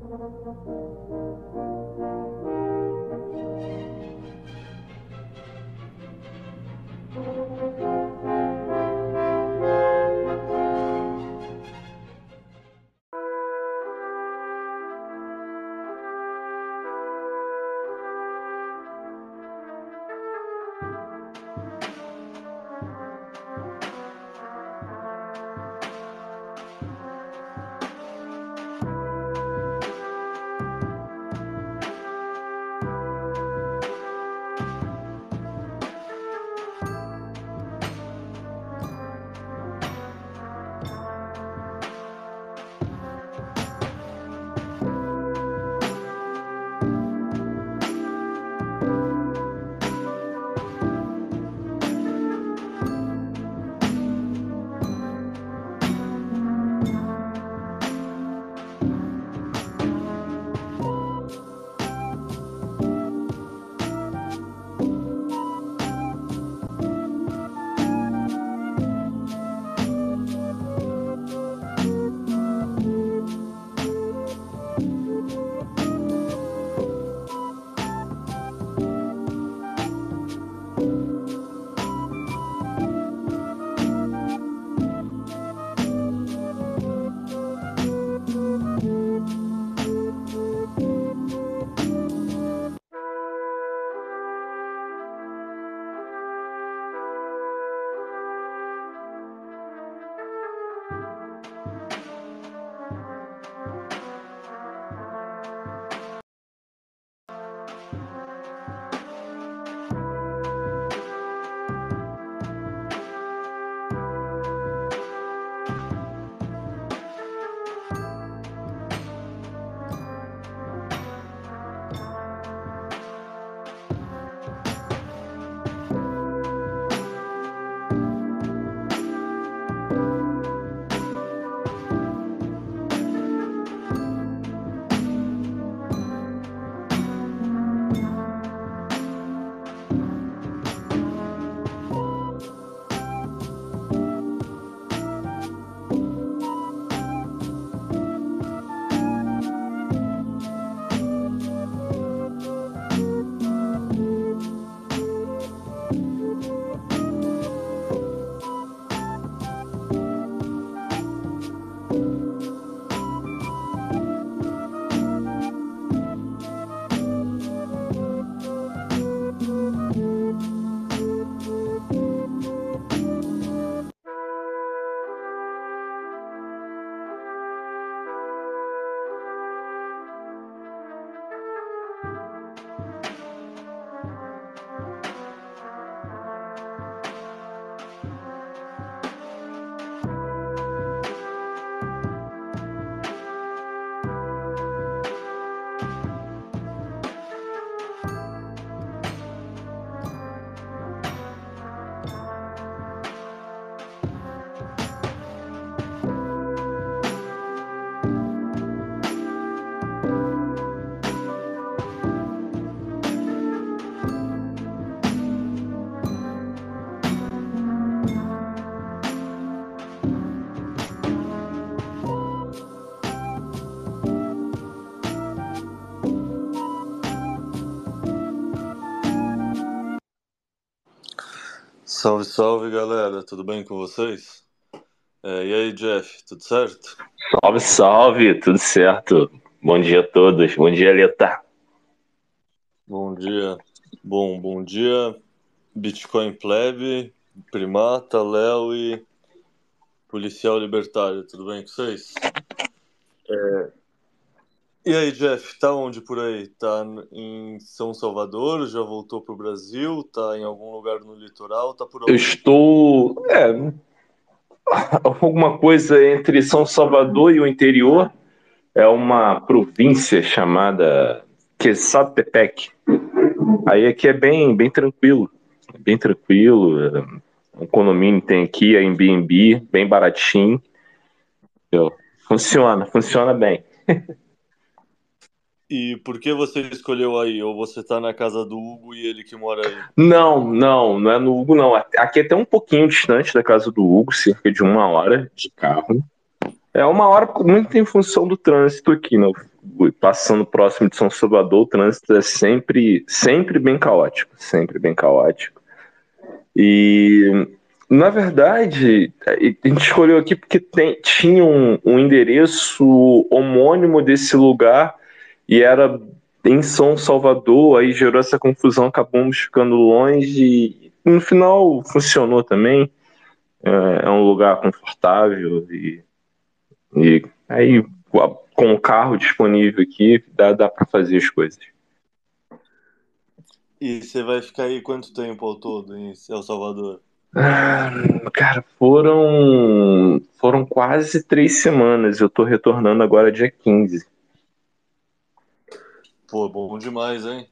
Müzik Salve, salve galera, tudo bem com vocês? É, e aí, Jeff, tudo certo? Salve, salve, tudo certo. Bom dia a todos, bom dia, Leta. Bom dia. Bom, bom dia, Bitcoin Plebe, Primata, Léo e Policial Libertário, tudo bem com vocês? É, e aí, Jeff, tá onde por aí? Tá em São Salvador? Já voltou pro Brasil? Tá em algum lugar no litoral? Tá por onde? Eu estou. É, alguma coisa entre São Salvador e o interior. É uma província chamada Quesapetec. Aí aqui é bem, bem tranquilo. Bem tranquilo. Um condomínio tem aqui, é em Airbnb, bem baratinho. Funciona, funciona bem. E por que você escolheu aí? Ou você tá na casa do Hugo e ele que mora aí? Não, não, não é no Hugo, não. Aqui é até um pouquinho distante da casa do Hugo, cerca de uma hora de carro. É uma hora muito em função do trânsito aqui, né? Passando próximo de São Salvador, o trânsito é sempre, sempre bem caótico, sempre bem caótico. E na verdade, a gente escolheu aqui porque tem, tinha um, um endereço homônimo desse lugar e era em São Salvador, aí gerou essa confusão, acabamos ficando longe e no final funcionou também. É, é um lugar confortável e, e aí com o carro disponível aqui dá, dá para fazer as coisas. E você vai ficar aí quanto tempo ao todo em El Salvador? Ah, cara, foram foram quase três semanas. Eu tô retornando agora dia 15. Pô, bom demais, hein?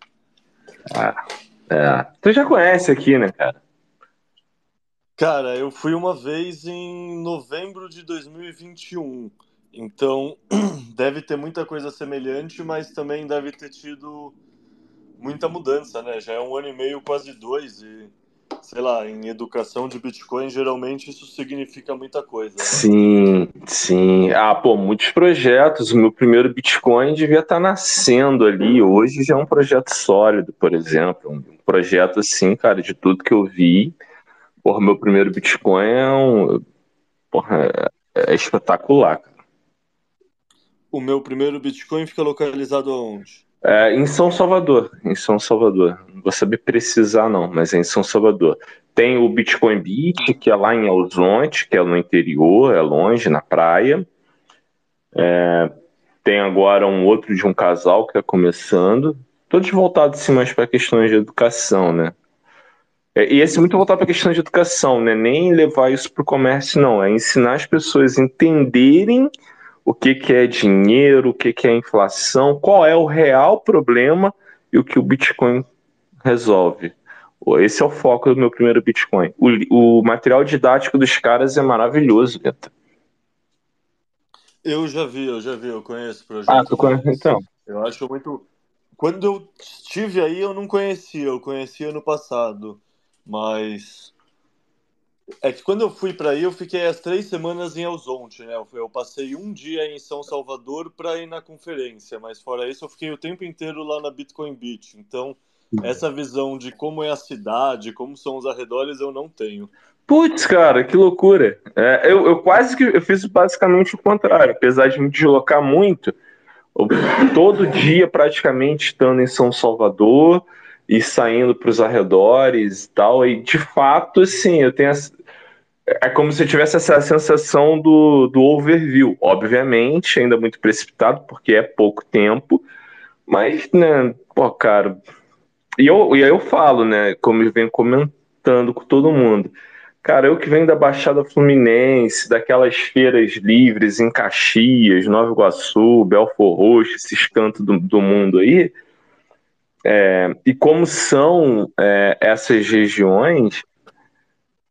Ah, é. Tu já conhece aqui, né, cara? Cara, eu fui uma vez em novembro de 2021. Então, deve ter muita coisa semelhante, mas também deve ter tido muita mudança, né? Já é um ano e meio, quase dois, e sei lá, em educação de Bitcoin, geralmente isso significa muita coisa. Né? Sim, sim. Ah, pô, muitos projetos. O meu primeiro Bitcoin devia estar tá nascendo ali. Hoje já é um projeto sólido, por exemplo. Um projeto assim, cara, de tudo que eu vi. Porra, meu primeiro Bitcoin é um. Porra, é, é espetacular, cara. O meu primeiro Bitcoin fica localizado aonde? É, em São Salvador, em São Salvador. Não vou saber precisar não, mas é em São Salvador. Tem o Bitcoin Beach, que é lá em Alzonte, que é no interior, é longe, na praia. É, tem agora um outro de um casal que está começando. Todos voltados assim, mais para questões de educação, né? É, e esse é muito voltado para a questão de educação, né? Nem levar isso para o comércio, não. É ensinar as pessoas a entenderem o que, que é dinheiro, o que, que é inflação, qual é o real problema e o que o Bitcoin resolve. Esse é o foco do meu primeiro Bitcoin. O, o material didático dos caras é maravilhoso, Gata. Eu já vi, eu já vi, eu conheço o projeto. Ah, tu conhece então? Eu acho muito. Quando eu estive aí, eu não conhecia, eu conhecia no passado. Mas é que quando eu fui para aí, eu fiquei as três semanas em Elzonte, né? Eu passei um dia em São Salvador para ir na conferência, mas fora isso, eu fiquei o tempo inteiro lá na Bitcoin Beach. Então, essa visão de como é a cidade, como são os arredores, eu não tenho. Putz, cara, que loucura. É, eu, eu quase que eu fiz basicamente o contrário. Apesar de me deslocar muito, todo dia praticamente estando em São Salvador e saindo para os arredores e tal. E de fato, assim, eu tenho é como se eu tivesse essa sensação do, do overview. Obviamente, ainda muito precipitado, porque é pouco tempo, mas, né, pô, cara. E, eu, e aí eu falo, né, como eu venho comentando com todo mundo. Cara, eu que venho da Baixada Fluminense, daquelas feiras livres em Caxias, Nova Iguaçu, Belfor Roxo, esses cantos do, do mundo aí, é, e como são é, essas regiões,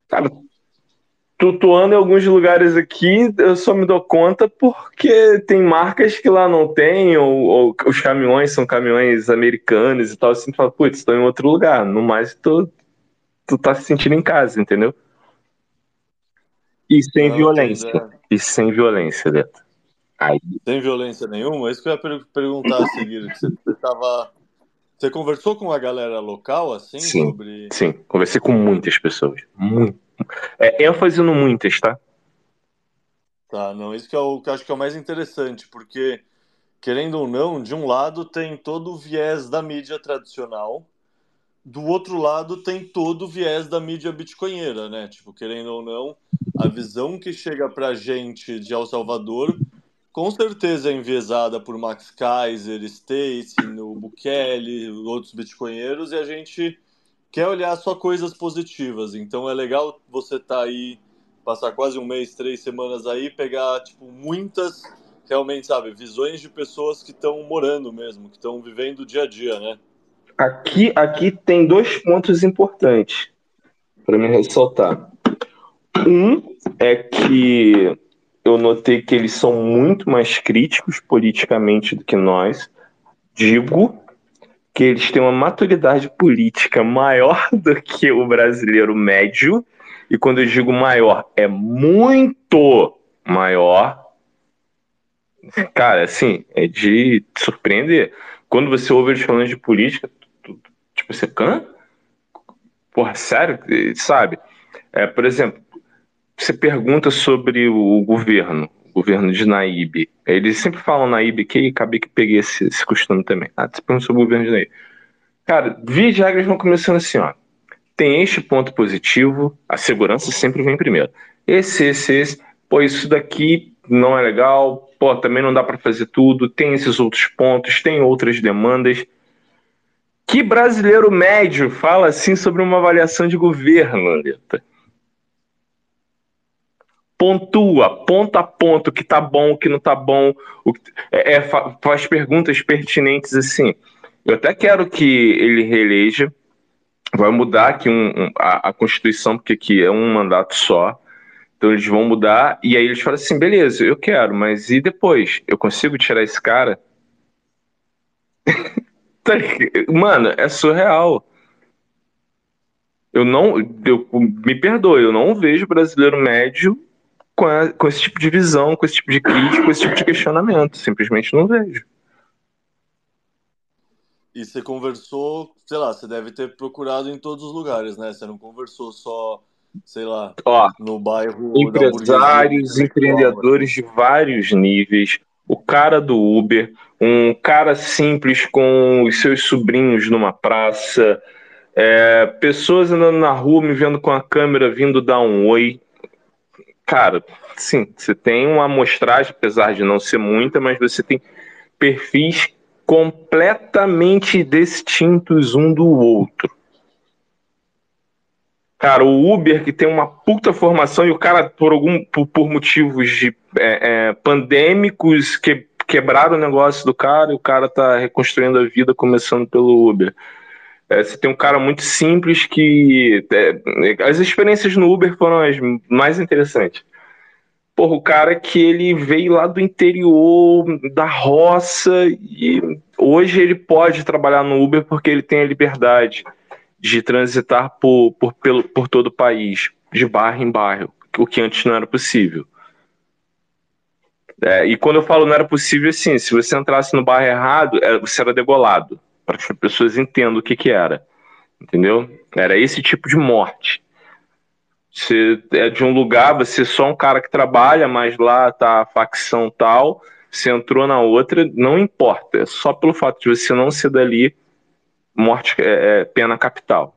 cara, Tutuando em alguns lugares aqui, eu só me dou conta porque tem marcas que lá não tem, ou, ou os caminhões são caminhões americanos e tal, assim, tu fala, putz, estou em outro lugar. No mais, tu, tu tá se sentindo em casa, entendeu? E sem não, violência. É. E sem violência, Leto. Aí. Sem violência nenhuma? É isso que eu ia perguntar a seguir. Você, você tava. Você conversou com a galera local, assim, sim, sobre. Sim, conversei com muitas pessoas. Muito é, ênfase no muitas, tá? Tá, não, isso que é o que eu acho que é o mais interessante, porque, querendo ou não, de um lado tem todo o viés da mídia tradicional, do outro lado tem todo o viés da mídia bitcoinheira, né? Tipo, querendo ou não, a visão que chega pra gente de El Salvador com certeza é enviesada por Max Kaiser, Stacy, Bukele, outros bitcoinheiros, e a gente quer olhar só coisas positivas. Então é legal você estar tá aí, passar quase um mês, três semanas aí, pegar tipo muitas realmente, sabe, visões de pessoas que estão morando mesmo, que estão vivendo o dia a dia, né? Aqui, aqui tem dois pontos importantes para me ressaltar. Um é que eu notei que eles são muito mais críticos politicamente do que nós. Digo que eles têm uma maturidade política maior do que o brasileiro médio, e quando eu digo maior, é muito maior. Cara, assim, é de surpreender. Quando você ouve eles falando de política, tipo, você can? Porra, sério? Sabe? É, por exemplo, você pergunta sobre o governo, governo de Naíbe. Eles sempre falam Naíbe, que acabei que peguei esse, esse costume também. Ah, você pergunta sobre o governo de Naíbe. Cara, via de regras vão começando assim, ó. Tem este ponto positivo, a segurança sempre vem primeiro. Esse, esse, esse. Pô, isso daqui não é legal. Pô, também não dá para fazer tudo. Tem esses outros pontos, tem outras demandas. Que brasileiro médio fala assim sobre uma avaliação de governo, Leta? Pontua, ponto a ponto, o que tá bom, o que não tá bom, o que, é, é, faz perguntas pertinentes assim. Eu até quero que ele reeleja, vai mudar aqui um, um, a, a, Constituição, porque aqui é um mandato só, então eles vão mudar, e aí eles falam assim, beleza, eu quero, mas e depois? Eu consigo tirar esse cara? Tá mano, é surreal. Eu não, eu, me perdoe, eu não vejo brasileiro médio com, a, com esse tipo de visão, com esse tipo de crítica, com esse tipo de questionamento. Simplesmente não vejo. E você conversou, sei lá, você deve ter procurado em todos os lugares, né? Você não conversou só, sei lá, Ó, no bairro. Empresários, empreendedores de vários níveis. O cara do Uber, um cara simples com os seus sobrinhos numa praça, é, pessoas andando na rua me vendo com a câmera vindo dar um oi cara, sim, você tem uma amostragem, apesar de não ser muita, mas você tem perfis completamente distintos um do outro. Cara, o Uber que tem uma puta formação e o cara, por algum por, por motivos de, é, é, pandêmicos, que, quebraram o negócio do cara e o cara tá reconstruindo a vida começando pelo Uber. É, você tem um cara muito simples que. É, as experiências no Uber foram as mais interessantes. Porra, o cara que ele veio lá do interior, da roça, e hoje ele pode trabalhar no Uber porque ele tem a liberdade de transitar por, por, pelo, por todo o país, de bairro em bairro, o que antes não era possível. É, e quando eu falo não era possível, assim, se você entrasse no bairro errado, é, você era degolado para que as pessoas entendam o que, que era. Entendeu? Era esse tipo de morte. Você é de um lugar, você é só um cara que trabalha, mas lá tá a facção tal, você entrou na outra, não importa. É só pelo fato de você não ser dali, morte é, é pena capital.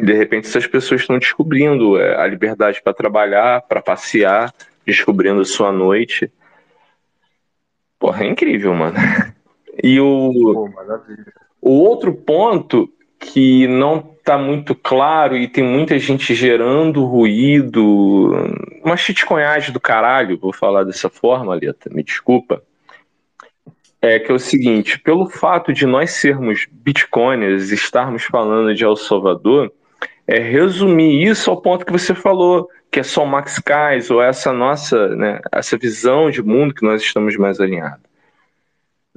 De repente, essas pessoas estão descobrindo é, a liberdade para trabalhar, para passear, descobrindo a sua noite. Porra, é incrível, mano. E o, Pô, o outro ponto que não está muito claro e tem muita gente gerando ruído, uma chitconhagem do caralho, vou falar dessa forma, Leta, me desculpa, é que é o seguinte, pelo fato de nós sermos bitcoiners, estarmos falando de El Salvador, é resumir isso ao ponto que você falou, que é só o Max Kais, ou essa nossa, né, essa visão de mundo que nós estamos mais alinhados.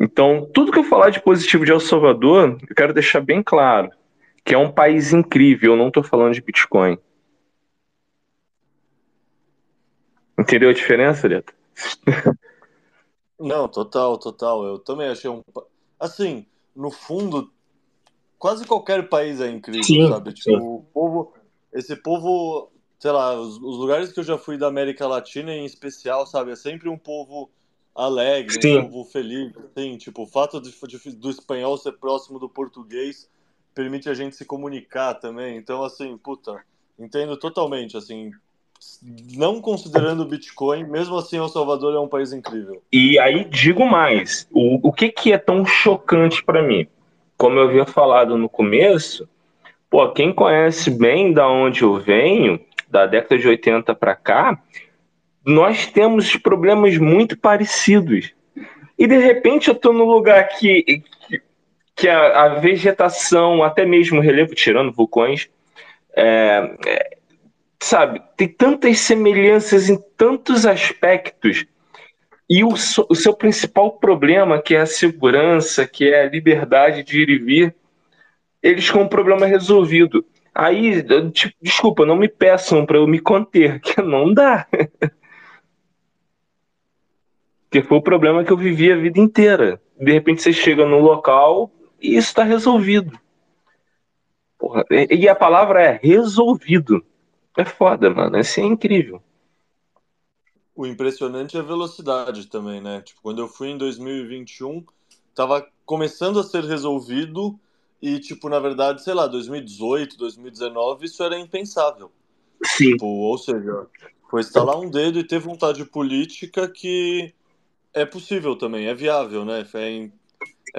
Então, tudo que eu falar de positivo de El Salvador, eu quero deixar bem claro que é um país incrível, eu não estou falando de Bitcoin. Entendeu a diferença, Leta? Não, total, total. Eu também achei um. Assim, no fundo, quase qualquer país é incrível, sim, sabe? Tipo, sim. o povo. Esse povo, sei lá, os, os, lugares que eu já fui da América Latina em especial, sabe? É sempre um povo alegre, Sim. um povo feliz, assim, tipo, o fato de, de, do espanhol ser próximo do português permite a gente se comunicar também, então, assim, puta, entendo totalmente, assim, não considerando o Bitcoin, mesmo assim El Salvador é um país incrível. E aí digo mais, o, o que que é tão chocante para mim? Como eu havia falado no começo, pô, quem conhece bem da onde eu venho, da década de 80 para cá, nós temos problemas muito parecidos. E de repente eu estou num lugar que, que a, a, vegetação, até mesmo o relevo, tirando vulcões, é, é, sabe, tem tantas semelhanças em tantos aspectos. E o, o seu principal problema, que é a segurança, que é a liberdade de ir e vir, eles com um problema resolvido. Aí, tipo, desculpa, não me peçam para eu me conter, que não dá. Que foi o problema que eu vivi a vida inteira. De repente você chega no local e isso está resolvido. Porra, e a palavra é resolvido. É foda, mano. Isso é incrível. O impressionante é a velocidade também, né? Tipo, quando eu fui em 2021, tava começando a ser resolvido e, tipo, na verdade, sei lá, 2018, 2019, isso era impensável. Sim. Tipo, ou seja, foi instalar um dedo e ter vontade política que é possível também, é viável, né? É,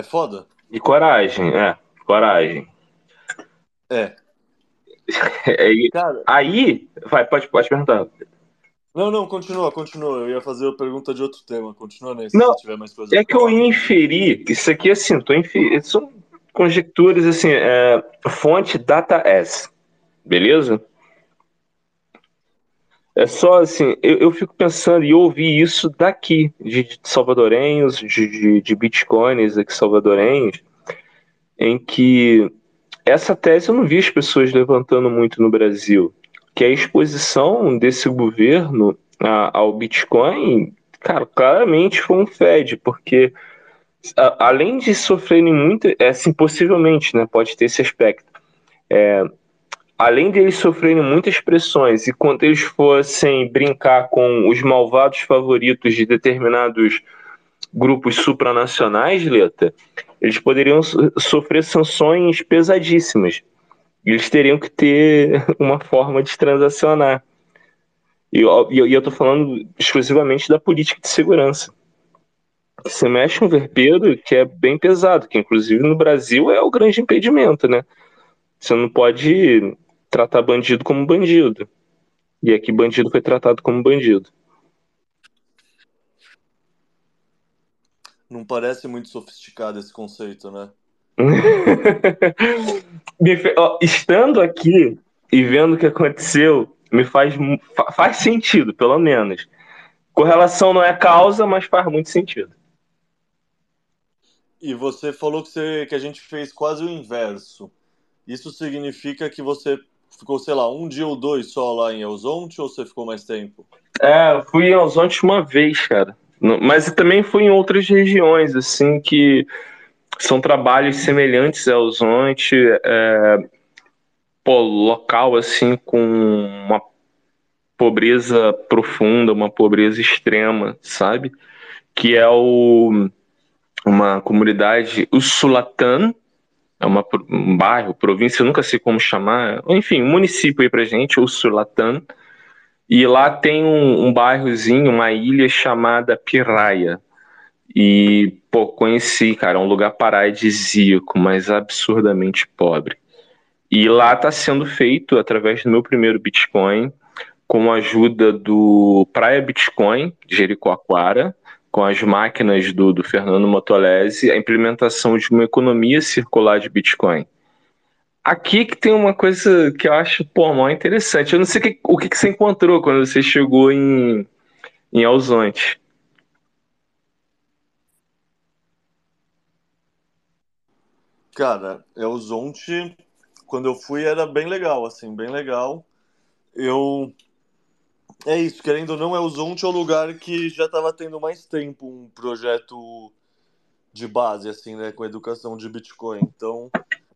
é foda. E coragem, é, coragem. É. aí, Cara, aí, vai, pode, pode perguntar. Não, não, continua, continua. Eu ia fazer a pergunta de outro tema. Continua nesse, não, se tiver mais coisa. É que eu ia inferir, isso aqui, assim, tô infer... são conjecturas, assim, é, fonte data S, beleza? É só assim, eu, eu fico pensando e ouvi isso daqui, de, de salvadorenhos, de, de, de bitcoins aqui salvadorenhos, em que essa tese eu não vi as pessoas levantando muito no Brasil, que a exposição desse governo a, ao Bitcoin, cara, claramente foi um Fed, porque a, além de sofrerem muito, é, assim, possivelmente, né, pode ter esse aspecto, é, além deles sofrerem muitas pressões e quando eles fossem brincar com os malvados favoritos de determinados grupos supranacionais, Leta, eles poderiam sofrer sanções pesadíssimas. Eles teriam que ter uma forma de transacionar. E eu, e tô falando exclusivamente da política de segurança. Você mexe um verpedo que é bem pesado, que inclusive no Brasil é o grande impedimento, né? Você não pode tratar bandido como bandido. E aqui bandido foi tratado como bandido. Não parece muito sofisticado esse conceito, né? Estando aqui e vendo o que aconteceu, me faz, faz sentido, pelo menos. Correlação não é causa, mas faz muito sentido. E você falou que, você, que a gente fez quase o inverso. Isso significa que você ficou, sei lá, um dia ou dois só lá em Elzonte ou você ficou mais tempo? É, fui em Elzonte uma vez, cara. Mas também fui em outras regiões, assim, que são trabalhos semelhantes a Elzonte, é, pô, local, assim, com uma pobreza profunda, uma pobreza extrema, sabe? Que é o uma comunidade, o Sulatan, é uma, um bairro, província, eu nunca sei como chamar, enfim, um município aí pra gente, o Sulatan, e lá tem um, um bairrozinho, uma ilha chamada Piraia, e, pô, conheci, cara, um lugar paradisíaco, mas absurdamente pobre. E lá está sendo feito, através do meu primeiro Bitcoin, com a ajuda do Praia Bitcoin, Jericoacoara, com as máquinas do, do Fernando Motolese, a implementação de uma economia circular de Bitcoin. Aqui que tem uma coisa que eu acho, pô, mó interessante. Eu não sei que, o que, que você encontrou quando você chegou em, em Alzonte. Cara, Elzonte, quando eu fui, era bem legal, assim, bem legal. Eu é isso, querendo ou não, é o Zonte é o lugar que já estava tendo mais tempo um projeto de base, assim, né, com educação de Bitcoin. Então,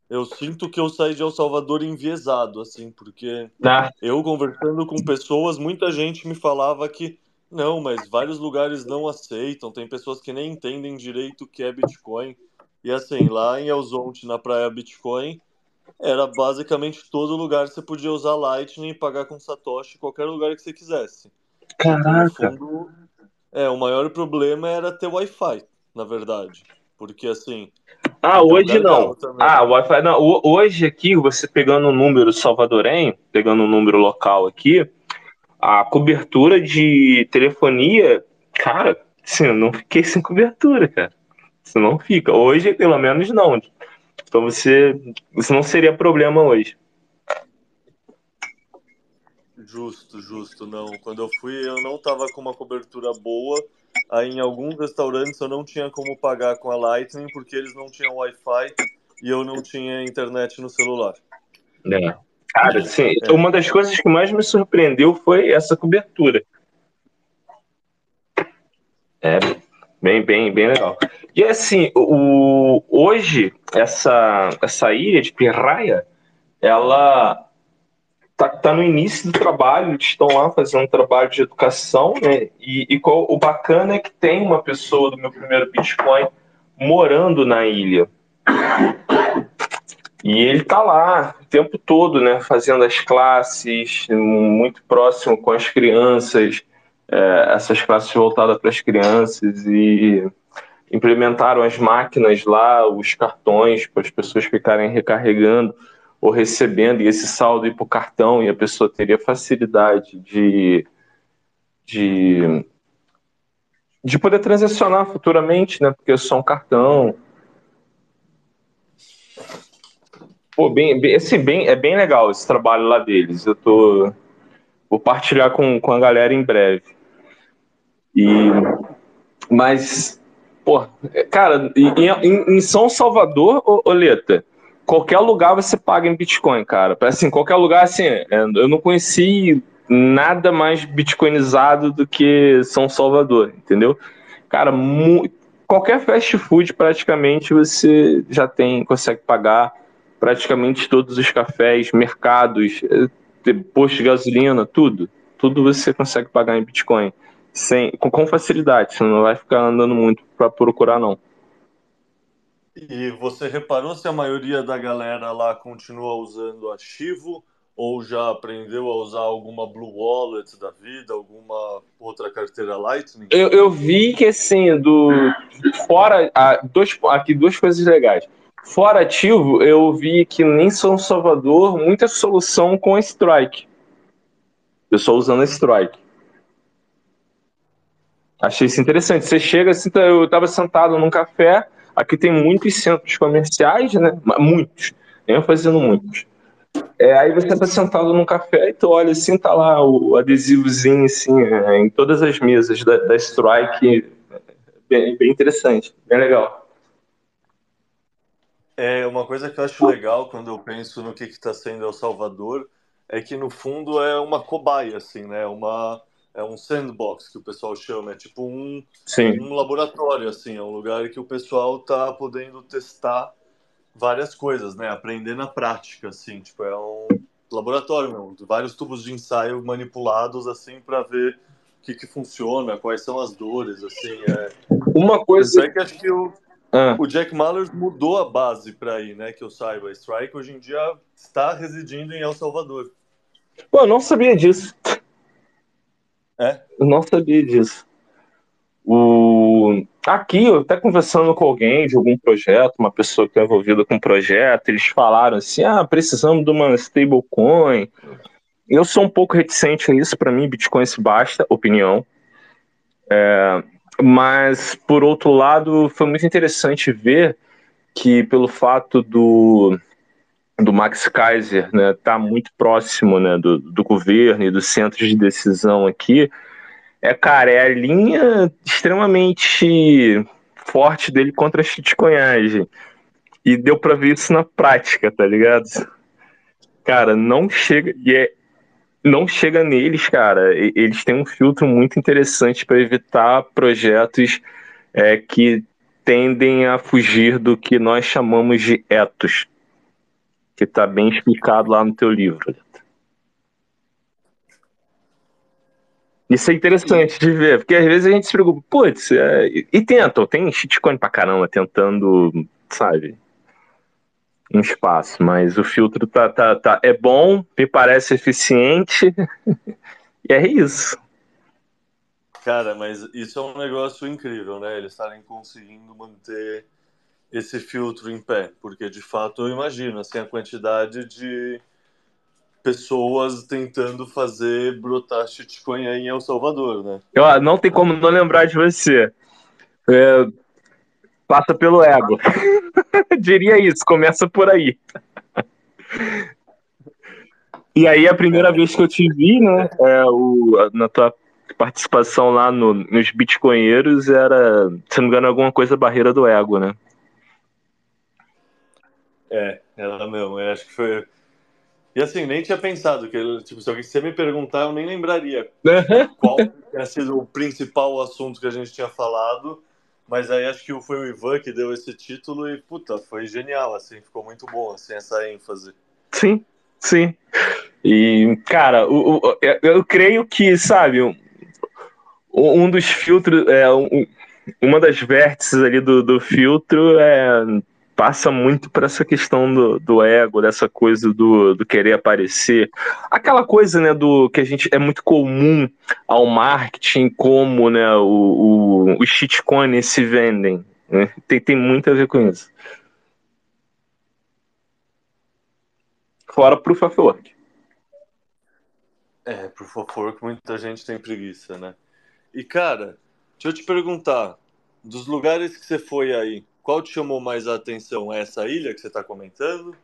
eu sinto que eu saí de El Salvador enviesado, assim, porque ah. eu conversando com pessoas, muita gente me falava que não, mas vários lugares não aceitam, tem pessoas que nem entendem direito o que é Bitcoin. E assim, lá em Elzonte, na praia Bitcoin, era basicamente todo lugar você podia usar Lightning e pagar com Satoshi qualquer lugar que você quisesse. Caraca! Fundo, é, o maior problema era ter Wi-Fi, na verdade. Porque assim. Ah, hoje não. Ah, Wi-Fi não. Hoje aqui, você pegando um número salvadorenho, pegando um número local aqui, a cobertura de telefonia, cara, assim, eu não fiquei sem cobertura, cara. Você não fica. Hoje, pelo menos, não. Então você, isso não seria problema hoje. Justo, justo. Não, quando eu fui eu não tava com uma cobertura boa. Aí em alguns restaurantes eu não tinha como pagar com a Lightning porque eles não tinham Wi-Fi e eu não tinha internet no celular. É. Cara, sim, é. uma das coisas que mais me surpreendeu foi essa cobertura. É, Bem, bem, bem legal. E assim, o, hoje, essa, essa ilha de Pirraia, ela tá, tá no início do trabalho, eles estão lá fazendo um trabalho de educação, né? E, e qual, o bacana é que tem uma pessoa do meu primeiro Bitcoin morando na ilha. E ele tá lá o tempo todo, né, fazendo as classes, muito próximo com as crianças, é, essas classes voltadas para as crianças e implementaram as máquinas lá, os cartões para as pessoas ficarem recarregando ou recebendo e esse saldo ir para o cartão e a pessoa teria facilidade de, de, de poder transacionar futuramente, né? Porque é só um cartão. Pô, bem, bem, assim, bem, é bem legal esse trabalho lá deles. Eu tô vou partilhar com, com a galera em breve. E mas pô, cara, em, em, em São Salvador, Oleta, qualquer lugar você paga em Bitcoin, cara. Assim, qualquer lugar, assim, é, eu não conheci nada mais bitcoinizado do que São Salvador, entendeu? Cara, qualquer fast food praticamente você já tem, consegue pagar praticamente todos os cafés, mercados, eh, posto de gasolina, tudo. Tudo você consegue pagar em Bitcoin. Sem, com facilidade, você não vai ficar andando muito para procurar, não. E você reparou se a maioria da galera lá continua usando arquivo ou já aprendeu a usar alguma Blue Wallet da vida, alguma outra carteira Lightning? Eu, eu vi que assim, do fora ah, dois, aqui duas coisas legais. Fora ativo, eu vi que nem São Salvador muita solução com a Strike. Pessoal usando a Strike. Achei isso interessante. Você chega assim, eu estava sentado num café, Aqui tem muitos centros comerciais, né? Muitos, eu fazendo muitos. É, aí você está sentado num café e tu olha assim, tá lá o adesivozinho assim, é, em todas as mesas da, da Strike. Bem, bem interessante, bem legal. É, uma coisa que eu acho legal quando eu penso no que está sendo El Salvador é que no fundo é uma cobaia, assim, né? Uma, é um sandbox que o pessoal chama, é tipo um, um laboratório, assim, é um lugar que o pessoal tá podendo testar várias coisas, né? Aprender na prática, assim, tipo, é um laboratório mesmo, vários tubos de ensaio manipulados, assim, para ver o que, que funciona, quais são as dores, assim, é... Uma coisa... É que acho que o, ah. o Jack Mallers mudou a base para ir, né, que eu saiba, a Strike hoje em dia está residindo em El Salvador. Pô, eu não sabia disso. É? Eu não sabia disso. O... Aqui, eu até conversando com alguém de algum projeto, uma pessoa que é envolvida com o projeto, eles falaram assim: ah, precisamos de uma stablecoin. Eu sou um pouco reticente a isso, para mim, Bitcoin se basta, opinião. É... Mas, por outro lado, foi muito interessante ver que, pelo fato do, do Max Kaiser né, tá muito próximo né, do, do governo e dos centros de decisão aqui, é, cara, é a linha extremamente forte dele contra a chitconhagem. E deu para ver isso na prática, tá ligado? Cara, não chega. E é, não chega neles, cara. Eles têm um filtro muito interessante para evitar projetos é, que tendem a fugir do que nós chamamos de etos que está bem explicado lá no teu livro. Isso é interessante de ver, porque às vezes a gente se preocupa, putz, é... e tentam, tem shitcoin pra caramba tentando, sabe, um espaço, mas o filtro tá, tá, tá, é bom, me parece eficiente, e é isso. Cara, mas isso é um negócio incrível, né? Eles estarem conseguindo manter esse filtro em pé, porque de fato eu imagino assim a quantidade de pessoas tentando fazer brotar shitcoin em El Salvador, né? Eu, ah, não tem como não lembrar de você. É, passa pelo ego. Diria isso, começa por aí. E aí a primeira vez que eu te vi, né, é, o, na tua participação lá no, nos Bitcoinheiros era, se não me engano, alguma coisa barreira do ego, né? É, ela mesmo. Eu acho que foi. E assim, nem tinha pensado que, tipo, se você me perguntar, eu nem lembraria qual tinha sido o principal assunto que a gente tinha falado. Mas aí acho que foi o Ivan que deu esse título e, puta, foi genial, assim, ficou muito bom, assim, essa ênfase. Sim, sim. E, cara, o, o, eu creio que, sabe, um, um dos filtros, é, um, uma das vértices ali do, do filtro é passa muito por essa questão do, do ego, dessa coisa do, do querer aparecer. Aquela coisa, né, do que a gente é muito comum ao marketing, como né, o, o, os shitcoins se vendem. Né? Tem, tem muito a ver com isso. Fora Proof of Work. É, Proof of Work muita gente tem preguiça, né? E, cara, deixa eu te perguntar, dos lugares que você foi aí, qual te chamou mais a atenção? Essa ilha que você está comentando?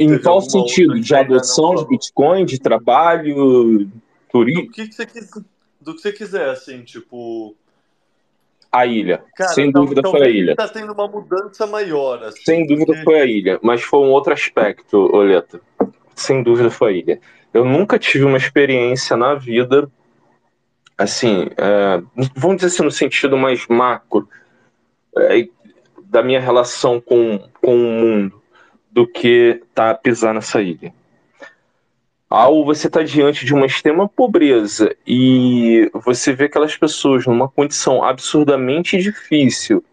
Em qual sentido? De adoção de Bitcoin, de trabalho, turismo? Do que, que, você, do que você quiser, assim, tipo. A ilha. Cara, Sem dúvida foi a ilha. Está tendo uma mudança maior. Assim, Sem dúvida porque... foi a ilha. Mas foi um outro aspecto, Oleta. Sem dúvida foi a ilha. Eu nunca tive uma experiência na vida, assim, é, vamos dizer assim, no sentido mais macro, é, da minha relação com, com o mundo do que tá pisar nessa ilha. Ao você estar tá diante de uma extrema pobreza e você vê aquelas pessoas numa condição absurdamente difícil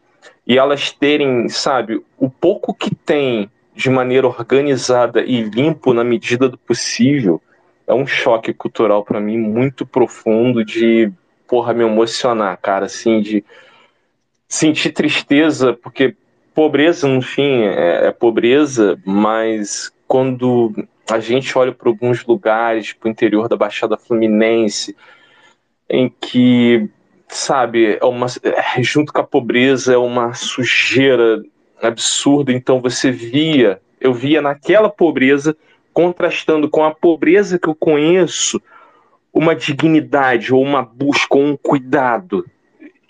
e elas terem, sabe, o pouco que tem de maneira organizada e limpo na medida do possível, é um choque cultural para mim muito profundo de, porra, me emocionar, cara, assim, de sentir tristeza, porque pobreza, no fim, é, é pobreza, mas quando a gente olha para alguns lugares, para o interior da Baixada Fluminense, em que, sabe, é uma, é, junto com a pobreza é uma sujeira absurda, então você via, eu via naquela pobreza, contrastando com a pobreza que eu conheço, uma dignidade ou uma busca ou um cuidado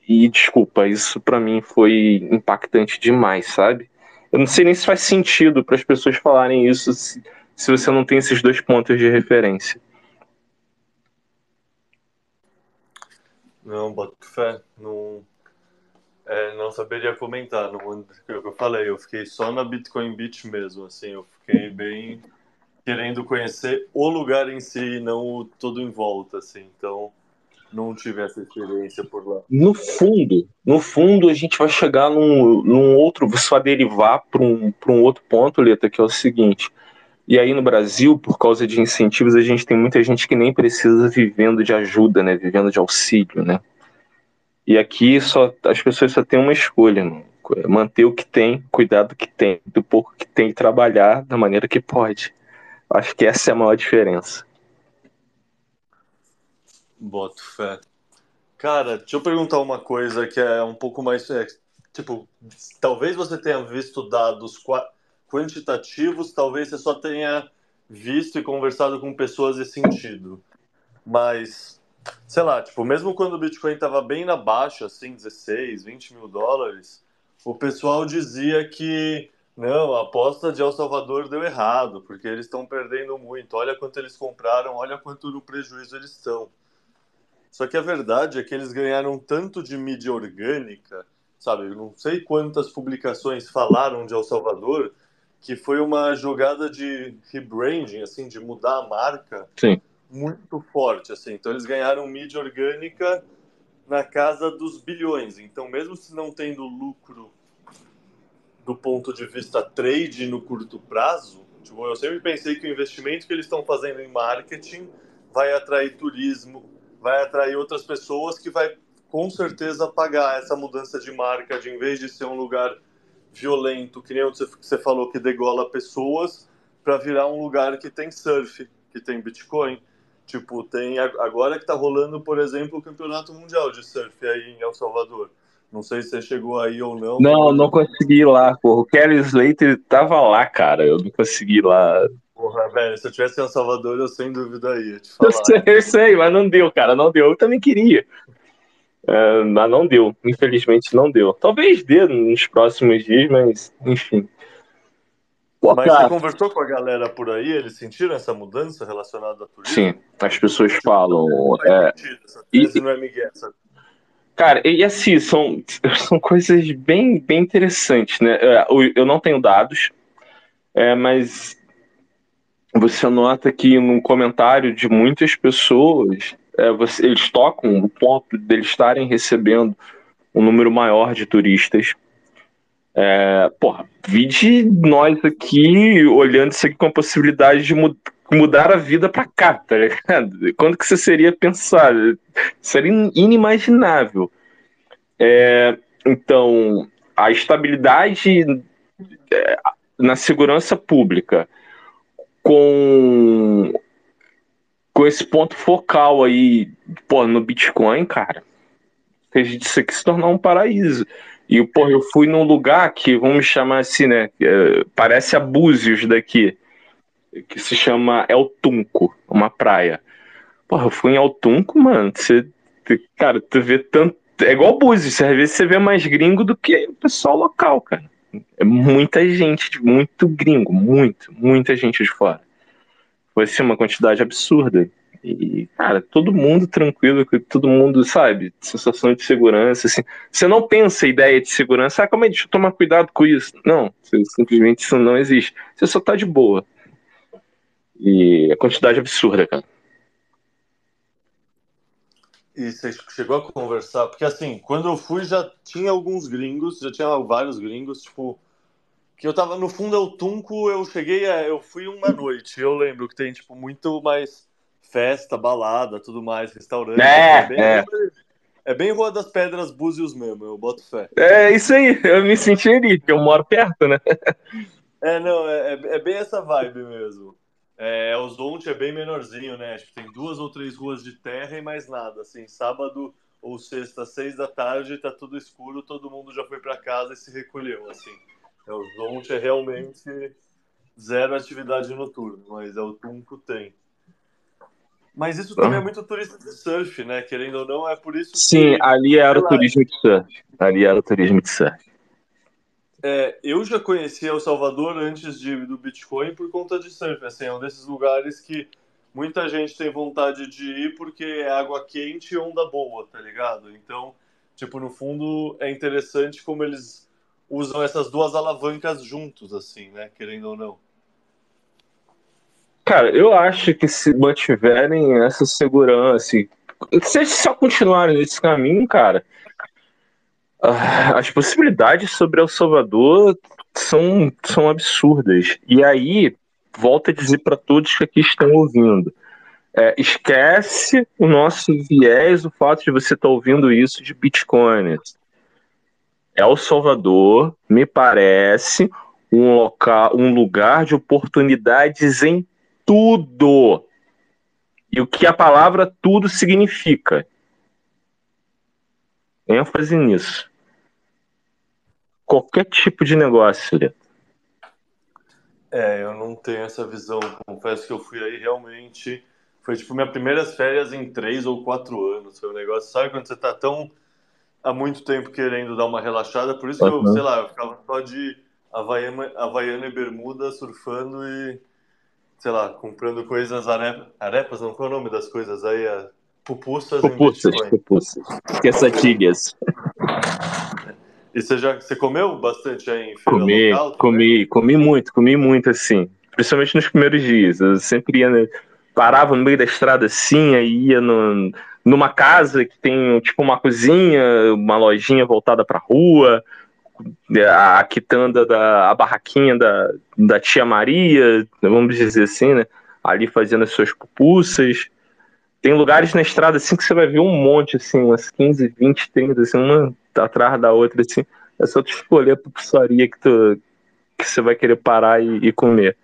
e desculpa, isso para mim foi impactante demais, sabe? Eu não sei nem se faz sentido para as pessoas falarem isso se, se você não tem esses dois pontos de referência. Não, boto fé. Não, é, não saberia comentar. Não, eu falei, eu fiquei só na Bitcoin Beach mesmo. Assim, eu fiquei bem querendo conhecer o lugar em si, não o todo em volta. Assim, então não tive essa experiência por lá. No fundo, no fundo, a gente vai chegar num, num outro, você vai derivar para um, um outro ponto, Leta, que é o seguinte. E aí no Brasil, por causa de incentivos, a gente tem muita gente que nem precisa vivendo de ajuda, né? Vivendo de auxílio, né? E aqui só as pessoas só têm uma escolha, né? manter o que tem, cuidar do que tem, do pouco que tem trabalhar da maneira que pode. Acho que essa é a maior diferença. Boto fé. Cara, deixa eu perguntar uma coisa que é um pouco mais. É, tipo, talvez você tenha visto dados quantitativos, talvez você só tenha visto e conversado com pessoas nesse sentido. Mas, sei lá, tipo, mesmo quando o Bitcoin estava bem na baixa, assim, 16, 20 mil dólares, o pessoal dizia que não, a aposta de El Salvador deu errado, porque eles estão perdendo muito. Olha quanto eles compraram, olha quanto no prejuízo eles estão. Só que a verdade é que eles ganharam tanto de mídia orgânica, sabe? Eu não sei quantas publicações falaram de El Salvador, que foi uma jogada de rebranding, assim, de mudar a marca Sim. muito forte, assim. Então eles ganharam mídia orgânica na casa dos bilhões. Então, mesmo se não tendo lucro do ponto de vista trade no curto prazo, tipo, eu sempre pensei que o investimento que eles estão fazendo em marketing vai atrair turismo, vai atrair outras pessoas que vai com certeza pagar essa mudança de marca, de em vez de ser um lugar violento, que nem você falou que degola pessoas, para virar um lugar que tem surf, que tem Bitcoin. Tipo, tem agora que está rolando, por exemplo, o Campeonato Mundial de Surf aí em El Salvador. Não sei se você chegou aí ou não. Não, não consegui ir lá, pô. O Kelly Slater tava lá, cara. Eu não consegui ir lá. Porra, velho, se eu tivesse em Salvador, eu sem dúvida ia te falar. Eu sei, eu sei, mas não deu, cara, não deu. Eu também queria. É, mas não deu, infelizmente não deu. Talvez dê nos próximos dias, mas enfim. Pô, mas cara, você conversou com a galera por aí? Eles sentiram essa mudança relacionada a turismo? Sim, as pessoas falam. É, e, não é Miguel, Cara, e assim, são, são coisas bem, bem interessantes, né? É, eu não tenho dados, é, mas você nota que no comentário de muitas pessoas, é, você, eles tocam o ponto de eles estarem recebendo um número maior de turistas. É, porra, vide nós aqui olhando isso aqui com a possibilidade de mud mudar a vida para cá, tá ligado? Quando que você seria pensar? Seria inimaginável. É, então, a estabilidade é, na segurança pública com com esse ponto focal aí, pô, no Bitcoin, cara, fez disso aqui se tornar um paraíso. E, pô, eu fui num lugar que, vamos chamar assim, né, é, parece Abúzios daqui, que se chama El Tunco, uma praia. Porra, eu fui em El Tunco, mano, você, cara, tu vê tanto, é igual Búzios, às vezes você vê mais gringo do que o pessoal local, cara. É muita gente, muito gringo, muito, muita gente de fora. Foi ser uma quantidade absurda. E, cara, todo mundo tranquilo, todo mundo, sabe, sensação de segurança, assim. Você não pensa ideia de segurança, ah, como é, deixa eu tomar cuidado com isso. Não, simplesmente isso não existe. Você só tá de boa. E a quantidade absurda, cara. E você chegou a conversar? Porque assim, quando eu fui já tinha alguns gringos, já tinha vários gringos, tipo, que eu tava no fundo do Tunco, eu cheguei, a, eu fui uma noite. Eu lembro que tem tipo muito mais festa, balada, tudo mais, restaurante. É, é bem, é. é bem Rua das Pedras Búzios mesmo, eu boto fé. É isso aí, eu me senti ali, porque eu moro perto, né? É, não, é, é, é bem essa vibe mesmo. É, o Zonte é bem menorzinho, né? Que tem duas ou três ruas de terra e mais nada. Assim, sábado ou sexta, seis da tarde, tá tudo escuro, todo mundo já foi para casa e se recolheu, assim. É, o Zonte é realmente zero atividade noturna, mas é o Tunco tem. Mas isso também é muito turista de surf, né? Querendo ou não, é por isso que... Sim, ali era o turismo de surf. Ali era o turismo de surf. É, eu já conhecia El Salvador antes de, do Bitcoin por conta de surf. Assim, é um desses lugares que muita gente tem vontade de ir porque é água quente e onda boa, tá ligado? Então, tipo, no fundo é interessante como eles usam essas duas alavancas juntos, assim, né? Querendo ou não. Cara, eu acho que se mantiverem essa segurança, se só continuarem nesse caminho, cara, as possibilidades sobre El Salvador são, são absurdas. E aí, volto a dizer para todos que aqui estão ouvindo. É, esquece o nosso viés, o fato de você estar tá ouvindo isso de Bitcoin. El Salvador me parece um local, um lugar de oportunidades em tudo. E o que a palavra tudo significa? Ênfase nisso. Qualquer tipo de negócio, Leto. É, eu não tenho essa visão. Confesso que eu fui aí realmente. Foi tipo minhas primeiras férias em três ou quatro anos. Foi um negócio. Sabe quando você tá tão há muito tempo querendo dar uma relaxada? Por isso uhum. que eu, sei lá, eu ficava só de Havaiana, Havaiana e Bermuda surfando e, sei lá, comprando coisas arepas, não qual é o nome das coisas aí? Pupussas, pupussas, pupussas. Quesadilhas. E você já você comeu bastante aí em feira comi, local? Comi, comi muito, comi muito assim. Principalmente nos primeiros dias. Eu sempre ia, né, parava no meio da estrada assim, aí ia no, numa casa que tem tipo uma cozinha, uma lojinha voltada pra rua, a quitanda da a barraquinha da, da tia Maria, vamos dizer assim, né? Ali fazendo as suas pupussas. Tem lugares na estrada assim que você vai ver um monte, assim, umas 15, 20, 30, assim, uma atrás da outra, assim. É só tu escolher a pupussaria que, tu, que você vai querer parar e, e comer.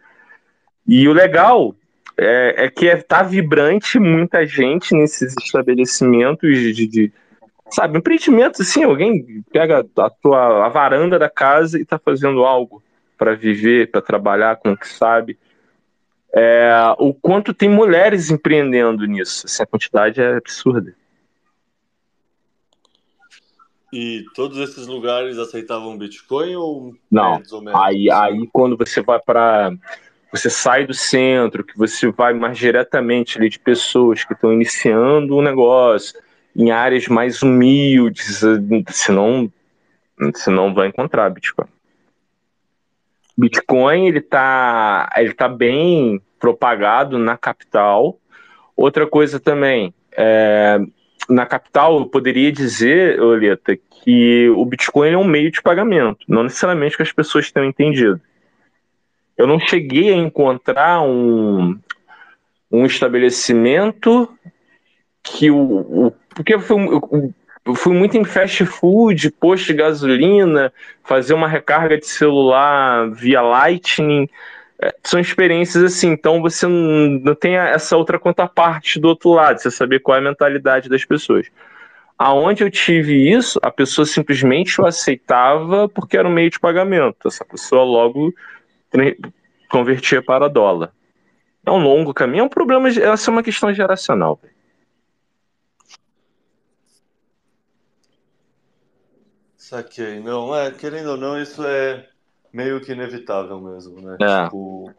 E o legal é, é que é, tá vibrante muita gente nesses estabelecimentos de, de sabe, empreendimentos assim, alguém pega a tua a varanda da casa e tá fazendo algo para viver, para trabalhar com o que sabe é, o quanto tem mulheres empreendendo nisso. Assim, a quantidade é absurda. E todos esses lugares aceitavam Bitcoin ou não? Ou aí, aí quando você vai para você sai do centro, que você vai mais diretamente ali de pessoas que estão iniciando o um negócio, em áreas mais humildes, senão, senão vai encontrar Bitcoin. Bitcoin ele está ele tá bem propagado na capital. Outra coisa também, é, na capital eu poderia dizer, Oleta, que o Bitcoin é um meio de pagamento, não necessariamente que as pessoas tenham entendido. Eu não cheguei a encontrar um, um estabelecimento que o, o porque foi, eu fui muito em fast food, posto de gasolina, fazer uma recarga de celular via Lightning. É, são experiências assim, então você não, tem essa outra contraparte do outro lado, você saber qual é a mentalidade das pessoas. Aonde eu tive isso, a pessoa simplesmente o aceitava porque era um meio de pagamento. Essa pessoa logo convertia para dólar. É um longo caminho, é um problema, essa é uma questão geracional. Saquei. Não, é, querendo ou não, isso é meio que inevitável mesmo, né? É. Tipo,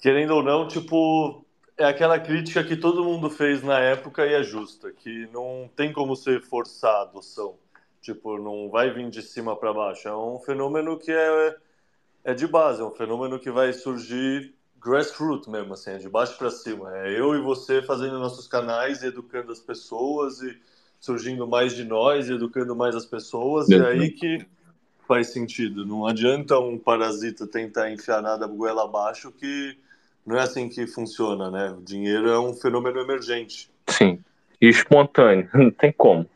querendo ou não, tipo, é aquela crítica que todo mundo fez na época e é justa, que não tem como ser forçar a adoção. Tipo, não vai vir de cima para baixo. É um fenômeno que é, é de base, é um fenômeno que vai surgir grassroots mesmo, assim, é de baixo para cima. É eu e você fazendo nossos canais e educando as pessoas e surgindo mais de nós e educando mais as pessoas, é. e aí que faz sentido. Não adianta um parasita tentar enfiar nada goela abaixo que não é assim que funciona, né? O dinheiro é um fenômeno emergente. Sim. E espontâneo, não tem como.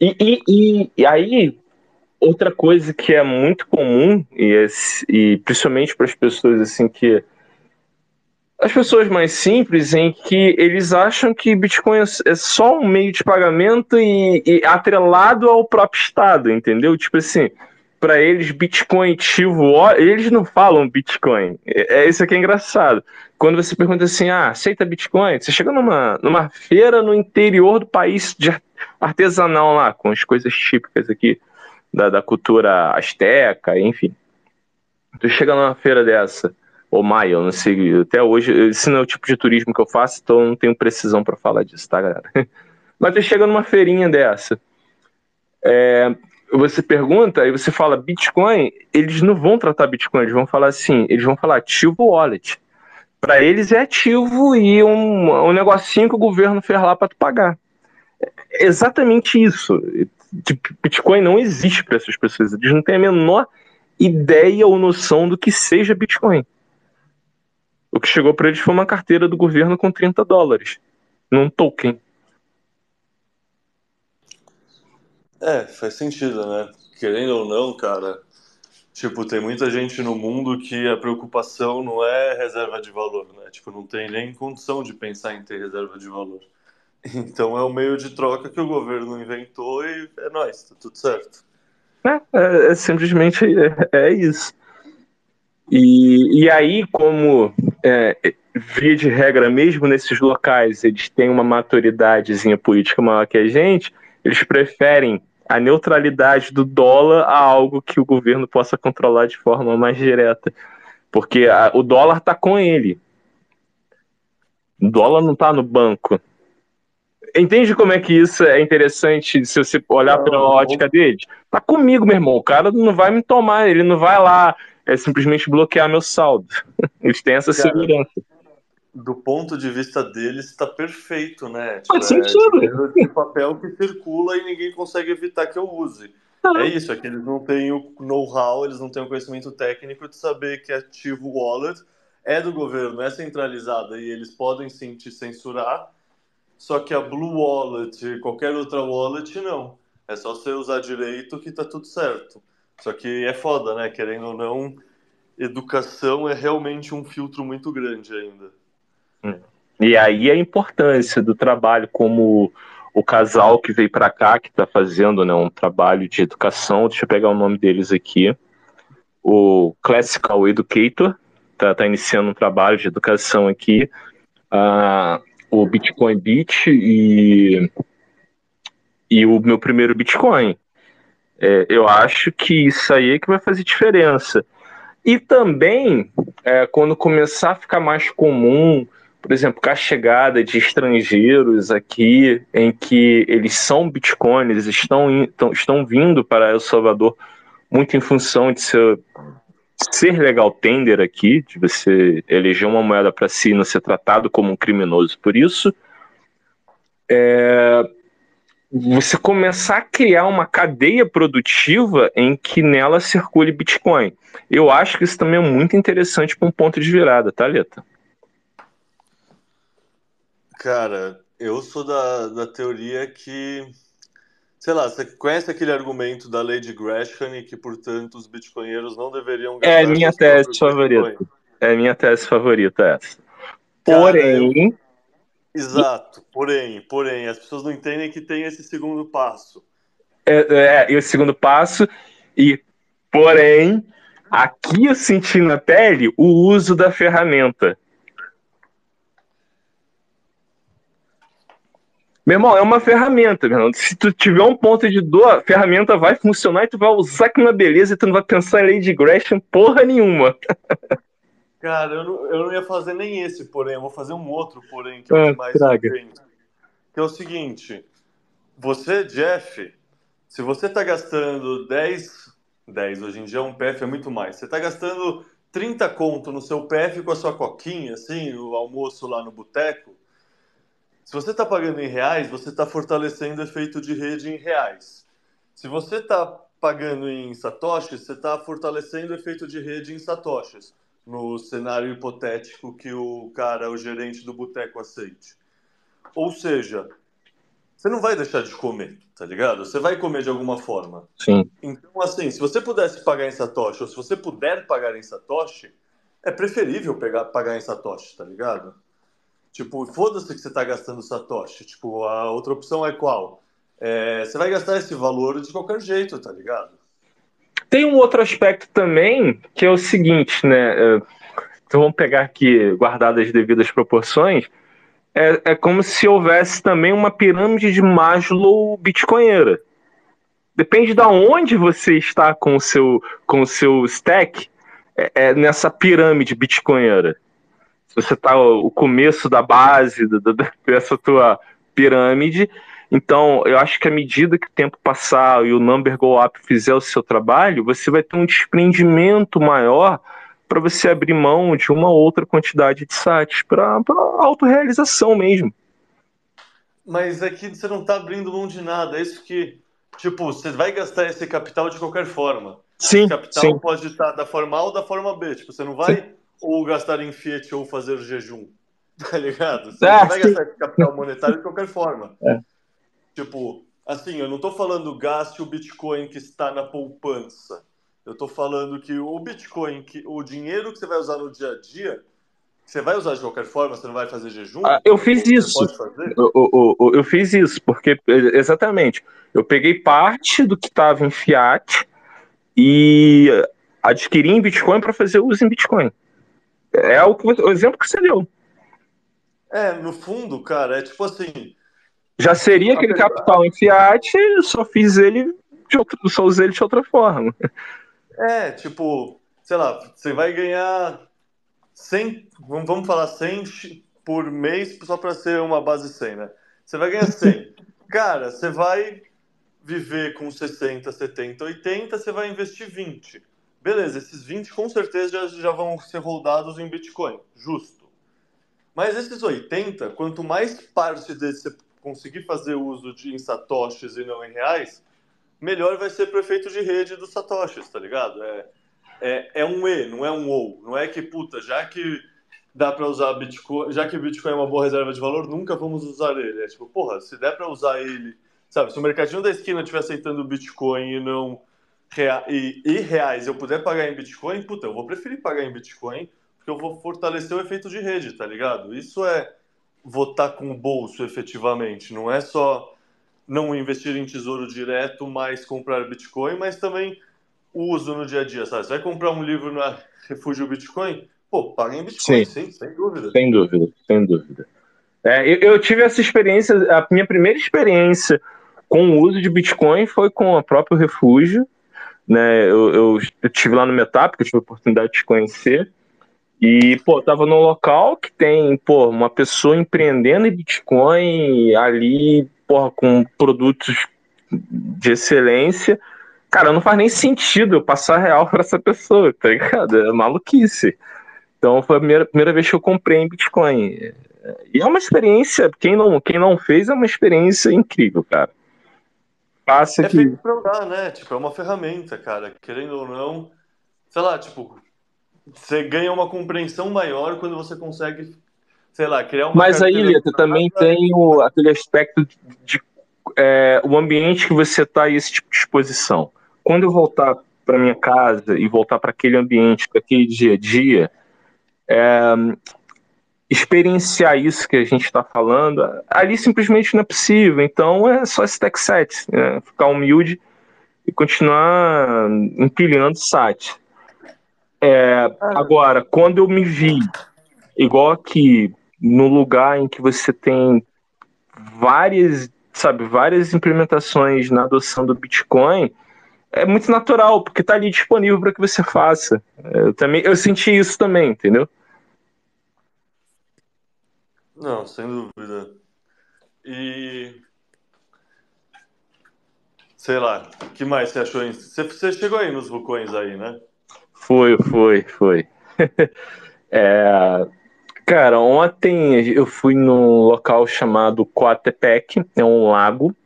E, e, e, e aí, outra coisa que é muito comum, e, e principalmente para as pessoas assim que as pessoas mais simples em que eles acham que Bitcoin é só um meio de pagamento e, e atrelado ao próprio Estado, entendeu? Tipo assim, para eles Bitcoin ativo, eles não falam Bitcoin. É, é isso que é engraçado. Quando você pergunta assim, ah, aceita Bitcoin? Você chega numa, numa feira no interior do país de artesanal lá, com as coisas típicas aqui da, da cultura asteca, enfim. Tu chega numa feira dessa ou maio, eu não sei, até hoje, esse não é o tipo de turismo que eu faço, então eu não tenho precisão para falar disso, tá, galera? Mas você chega numa feirinha dessa, é, você pergunta, aí você fala Bitcoin, eles não vão tratar Bitcoin, eles vão falar assim, eles vão falar ativo wallet. Para eles é ativo e um, um negocinho que o governo fez lá para tu pagar. É exatamente isso. Bitcoin não existe para essas pessoas, eles não têm a menor ideia ou noção do que seja Bitcoin. O que chegou para eles foi uma carteira do governo com 30 dólares, num token. É, faz sentido, né? Querendo ou não, cara, tipo, tem muita gente no mundo que a preocupação não é reserva de valor, né? Tipo, não tem nem condição de pensar em ter reserva de valor. Então é o meio de troca que o governo inventou e é nóis, tá tudo certo. É, é, é simplesmente é, é isso. E, e aí, como é, via de regra, mesmo nesses locais, eles têm uma maturidadezinha política maior que a gente, eles preferem a neutralidade do dólar a algo que o governo possa controlar de forma mais direta. Porque a, o dólar está com ele. O dólar não está no banco. Entende como é que isso é interessante se você olhar pela ótica dele? Tá comigo, meu irmão. O cara não vai me tomar, ele não vai lá é simplesmente bloquear meu saldo. Eles têm essa Cara, segurança. Do ponto de vista deles, está perfeito, né? Tipo, Faz sentido. É papel que circula e ninguém consegue evitar que eu use. Ah. É isso, é que eles não têm o know-how, eles não têm o conhecimento técnico de saber que ativo wallet é do governo, é centralizada e eles podem sim te censurar, só que a Blue Wallet, qualquer outra wallet, não. É só você usar direito que tá tudo certo. Só que é foda, né? Querendo ou não, educação é realmente um filtro muito grande ainda. Hum. E aí a importância do trabalho como o casal que veio para cá, que está fazendo né, um trabalho de educação, deixa eu pegar o nome deles aqui, o Classical Educator, está tá iniciando um trabalho de educação aqui, uh, o Bitcoin Beat e, e o meu primeiro Bitcoin. É, eu acho que isso aí é que vai fazer diferença. E também, é, quando começar a ficar mais comum por exemplo, com a chegada de estrangeiros aqui, em que eles são Bitcoin, eles estão, estão vindo para El Salvador muito em função de ser, ser legal tender aqui, de você eleger uma moeda para si e não ser tratado como um criminoso por isso. É, você começar a criar uma cadeia produtiva em que nela circule Bitcoin. Eu acho que isso também é muito interessante para um ponto de virada, tá, Leta? Cara, eu sou da, da teoria que, sei lá, você conhece aquele argumento da lei de Gresham e que, portanto, os bitcoinheiros não deveriam. É minha tese favorita. Bitcoin. É minha tese favorita essa. Porém... Cara, eu... Exato, porém, porém, as pessoas não entendem que tem esse segundo passo. É, é, e o segundo passo, e porém, aqui eu senti na pele o uso da ferramenta. Meu irmão, é uma ferramenta, meu irmão. Se tu tiver um ponto de dor, a ferramenta vai funcionar e tu vai usar aqui na beleza e tu não vai pensar em de Gresham porra nenhuma. Cara, eu não, eu não ia fazer nem esse, porém, eu vou fazer um outro, porém, que é ah, mais traga. Que é o seguinte: você, Jeff, se você tá gastando 10, 10 hoje em dia um PF é muito mais. Você tá gastando 30 conto no seu PF com a sua coquinha, assim, o almoço lá no boteco se você está pagando em reais, você está fortalecendo o efeito de rede em reais. Se você está pagando em satoshis, você está fortalecendo o efeito de rede em satoshis, no cenário hipotético que o cara, o gerente do boteco, aceite. Ou seja, você não vai deixar de comer, tá ligado? Você vai comer de alguma forma. Sim. Então, assim, se você pudesse pagar em satoshi, ou se você puder pagar em satoshi, é preferível pegar, pagar em satoshi, tá ligado? Tipo, foda-se que você está gastando Satoshi. Tipo, a outra opção é qual? É, você vai gastar esse valor de qualquer jeito, tá ligado? Tem um outro aspecto também, que é o seguinte, né? É, então vamos pegar aqui, guardadas as devidas proporções, é, é como se houvesse também uma pirâmide de Maslow bitcoinheira. Depende de onde você está com o seu, com o seu stack, é, é nessa pirâmide bitcoinheira se você está o começo da base do, do, dessa tua pirâmide. Então, eu acho que à medida que o tempo passar e o number go up fizer o seu trabalho, você vai ter um desprendimento maior para você abrir mão de uma outra quantidade de sites para autorrealização mesmo. Mas é que você não está abrindo mão de nada. É isso que, tipo, você vai gastar esse capital de qualquer forma. Sim. Esse capital sim. pode estar da forma A ou da forma B. Tipo, você não vai. Sim ou gastar em Fiat ou fazer jejum. Tá ligado? Você ah, vai gastar capital monetário de qualquer forma. É. Tipo, assim, eu não tô falando gaste o Bitcoin que está na poupança. Eu tô falando que o Bitcoin, que, o dinheiro que você vai usar no dia a dia, você vai usar de qualquer forma, você não vai fazer jejum? Ah, eu fiz isso. Eu, eu, eu, eu, fiz isso, porque, exatamente, eu peguei parte do que estava em fiat e adquiri em Bitcoin para fazer uso em Bitcoin. É o, o exemplo que você deu. É, no fundo, cara, é tipo assim. Já seria aquele capital em fiat, só fiz ele de outro, só usei ele de outra forma. É, tipo, sei lá, você vai ganhar 100, vamos falar 100 por mês só para ser uma base 100, né? Você vai ganhar 100. Cara, você vai viver com 60, 70, 80, você vai investir 20. Beleza, esses 20 com certeza já, já vão ser rodados em Bitcoin, justo. Mas esses 80, quanto mais parte desse você conseguir fazer uso de, em satoshis e não em reais, melhor vai ser para efeito de rede dos satoshis, tá ligado? É, é, é um E, não é um OU. Não é que, puta, já que dá para usar Bitcoin, já que Bitcoin é uma boa reserva de valor, nunca vamos usar ele. É tipo, porra, se der para usar ele, sabe, se o mercadinho da esquina estiver aceitando Bitcoin e não rea e, e, reais eu puder pagar em Bitcoin, puta, eu vou preferir pagar em Bitcoin porque eu vou fortalecer o efeito de rede, tá ligado? Isso é votar com o bolso efetivamente, não é só não investir em tesouro direto, mas comprar Bitcoin, mas também o uso no dia a dia, sabe? Você vai comprar um livro na Refúgio Bitcoin? Pô, paga em Bitcoin, sim, sim sem dúvida. Sem dúvida, sem dúvida. É, eu, eu, tive essa experiência, a minha primeira experiência com o uso de Bitcoin foi com o próprio Refúgio, né? Eu, eu, eu tive lá no Metap, que eu tive a oportunidade de te conhecer, E, pô, tava num local que tem, pô, uma pessoa empreendendo em Bitcoin ali, porra, com produtos de excelência. Cara, não faz nem sentido eu passar real para essa pessoa, tá ligado? É maluquice. Então foi a primeira, primeira vez que eu comprei em Bitcoin. E é uma experiência, quem não, quem não fez, é uma experiência incrível, cara. Passa é que... feito pra usar, né? Tipo, é uma ferramenta, cara. Querendo ou não, sei lá, tipo, você ganha uma compreensão maior quando você consegue, sei lá, criar uma. Mas aí, Lita, também tem o, aquele aspecto de, de é, o ambiente que você está e esse tipo de exposição. Quando eu voltar para minha casa e voltar para aquele ambiente, para aquele dia a dia, é, experienciar isso que a gente está falando, ali simplesmente não é possível. Então é só esse tech set, né? ficar humilde e continuar empilhando site. É, agora, quando eu me vi, igual aqui, no lugar em que você tem várias, sabe, várias implementações na adoção do Bitcoin, é muito natural, porque está ali disponível para que você faça. Eu também eu senti isso também, entendeu? Não, sem dúvida. E sei lá, o que mais você achou? Você, você chegou aí nos vulcões aí, né? Foi, foi, foi. é, cara, ontem eu fui num local chamado Coatepec, é um lago.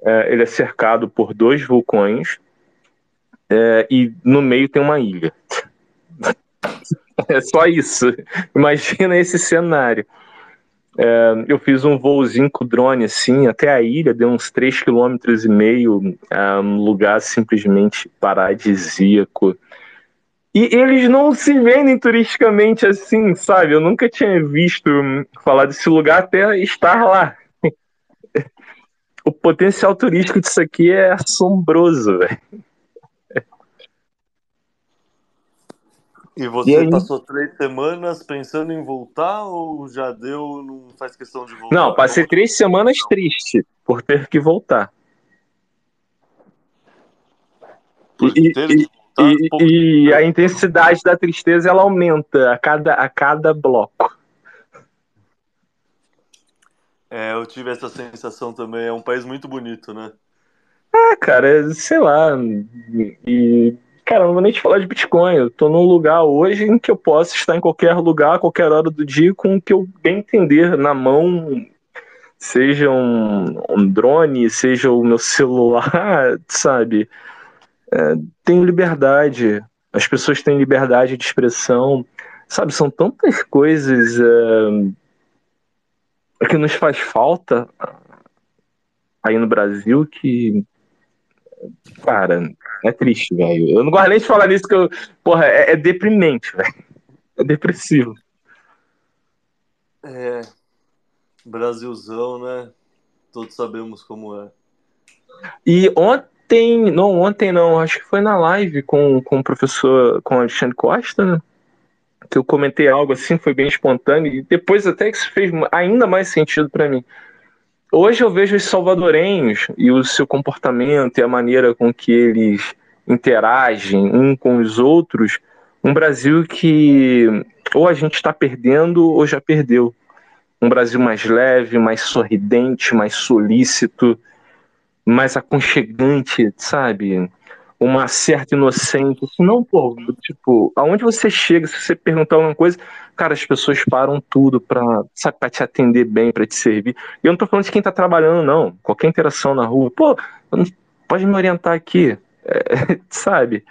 É, ele é cercado por dois vulcões é, e no meio tem uma ilha. é só isso. Imagina esse cenário. É, eu fiz um voozinho com o drone assim até a ilha, deu uns 3,5 km, é um lugar simplesmente paradisíaco. E eles não se vendem turisticamente assim, sabe? Eu nunca tinha visto falar desse lugar até estar lá. O potencial turístico disso aqui é assombroso, velho. E você e passou três semanas pensando em voltar ou já deu, não faz questão de voltar? Não, passei três semanas triste por ter que voltar. Por e, ter e, Tá e, e, a intensidade da tristeza ela aumenta a cada, a cada bloco. É, eu tive essa sensação também. É um país muito bonito, né? Ah, cara, sei lá. E, cara, não vou nem te falar de Bitcoin. Eu tô num lugar hoje em que eu posso estar em qualquer lugar, a qualquer hora do dia, com o que eu bem entender na mão. Seja um, um drone, seja o meu celular, sabe? É, tenho liberdade, as pessoas têm liberdade de expressão, sabe? São tantas coisas é, que nos faz falta aí no Brasil que, cara, é triste, velho. Eu não gosto nem de falar nisso, que eu, porra, é, é deprimente, velho. É depressivo. É. Brasilzão, né? Todos sabemos como é. E ontem Ontem, não, ontem não, acho que foi na live com, com o professor, com o Alexandre Costa, né? Que eu comentei algo assim, foi bem espontâneo, e depois até que isso fez ainda mais sentido para mim. Hoje eu vejo os salvadorenhos e o seu comportamento e a maneira com que eles interagem um com os outros, um Brasil que ou a gente está perdendo ou já perdeu. Um Brasil mais leve, mais sorridente, mais solícito, mais aconchegante, sabe? Uma certa inocência. Não, pô, tipo, aonde você chega, se você perguntar alguma coisa, cara, as pessoas param tudo pra, sabe, pra te atender bem, pra te servir. E eu não tô falando de quem tá trabalhando, não. Qualquer interação na rua, pô, pode me orientar aqui, é, sabe?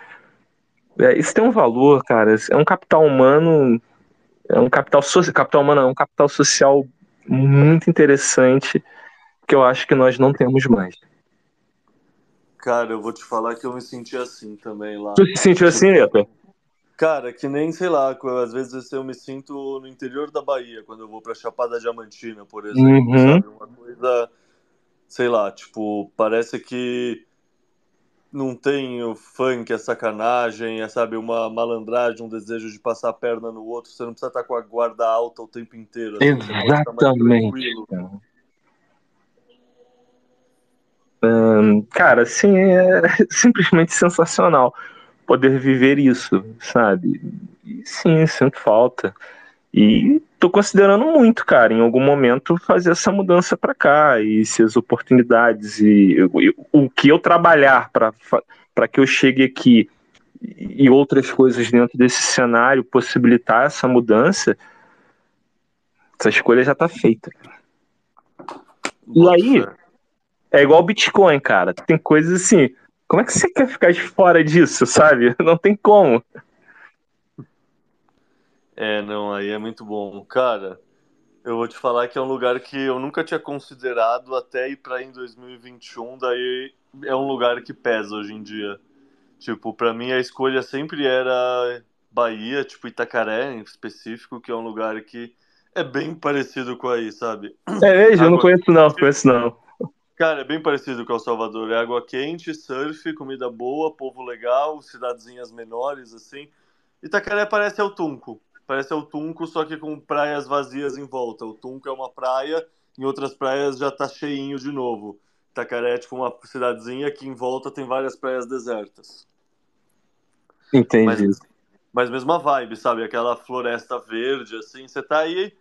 É, isso tem um valor, cara. É um capital humano, é um capital social, capital humano é um capital social muito interessante que eu acho que nós não temos mais. Cara, eu vou te falar que eu me senti assim também lá. Tu se sentiu assim, Leta? Cara, que nem, sei lá, às vezes eu me sinto no interior da Bahia, quando eu vou pra Chapada Diamantina, por exemplo, uhum. sabe? Uma coisa, sei lá, tipo, parece que não tem o funk, a sacanagem, é, sabe, uma malandragem, um desejo de passar a perna no outro, você não precisa estar com a guarda alta o tempo inteiro. Assim, Exatamente. Cara, assim, é simplesmente sensacional poder viver isso, sabe? E sim, sinto falta. E tô considerando muito, cara, em algum momento fazer essa mudança para cá e se as oportunidades e, e o que eu trabalhar para que eu chegue aqui e outras coisas dentro desse cenário possibilitar essa mudança, essa escolha já tá feita. E aí, é igual Bitcoin, cara. Tem coisas assim. Como é que você quer ficar de fora disso, sabe? Não tem como. É, não, aí é muito bom. Cara, eu vou te falar que é um lugar que eu nunca tinha considerado até ir para em 2021, daí é um lugar que pesa hoje em dia. Tipo, para mim a escolha sempre era Bahia, tipo Itacaré em específico, que é um lugar que é bem parecido com aí, sabe? É mesmo? Eu não conheço não, conheço não. Cara, é bem parecido com El Salvador. É água quente, surf, comida boa, povo legal, cidadezinhas menores, assim. Itacaré parece El Tunco. Parece El Tunco, só que com praias vazias em volta. O Tunco é uma praia, em outras praias já tá cheinho de novo. Itacaré é tipo uma cidadezinha que em volta tem várias praias desertas. Entendi. Mas, mas mesma vibe, sabe? Aquela floresta verde, assim. Você tá aí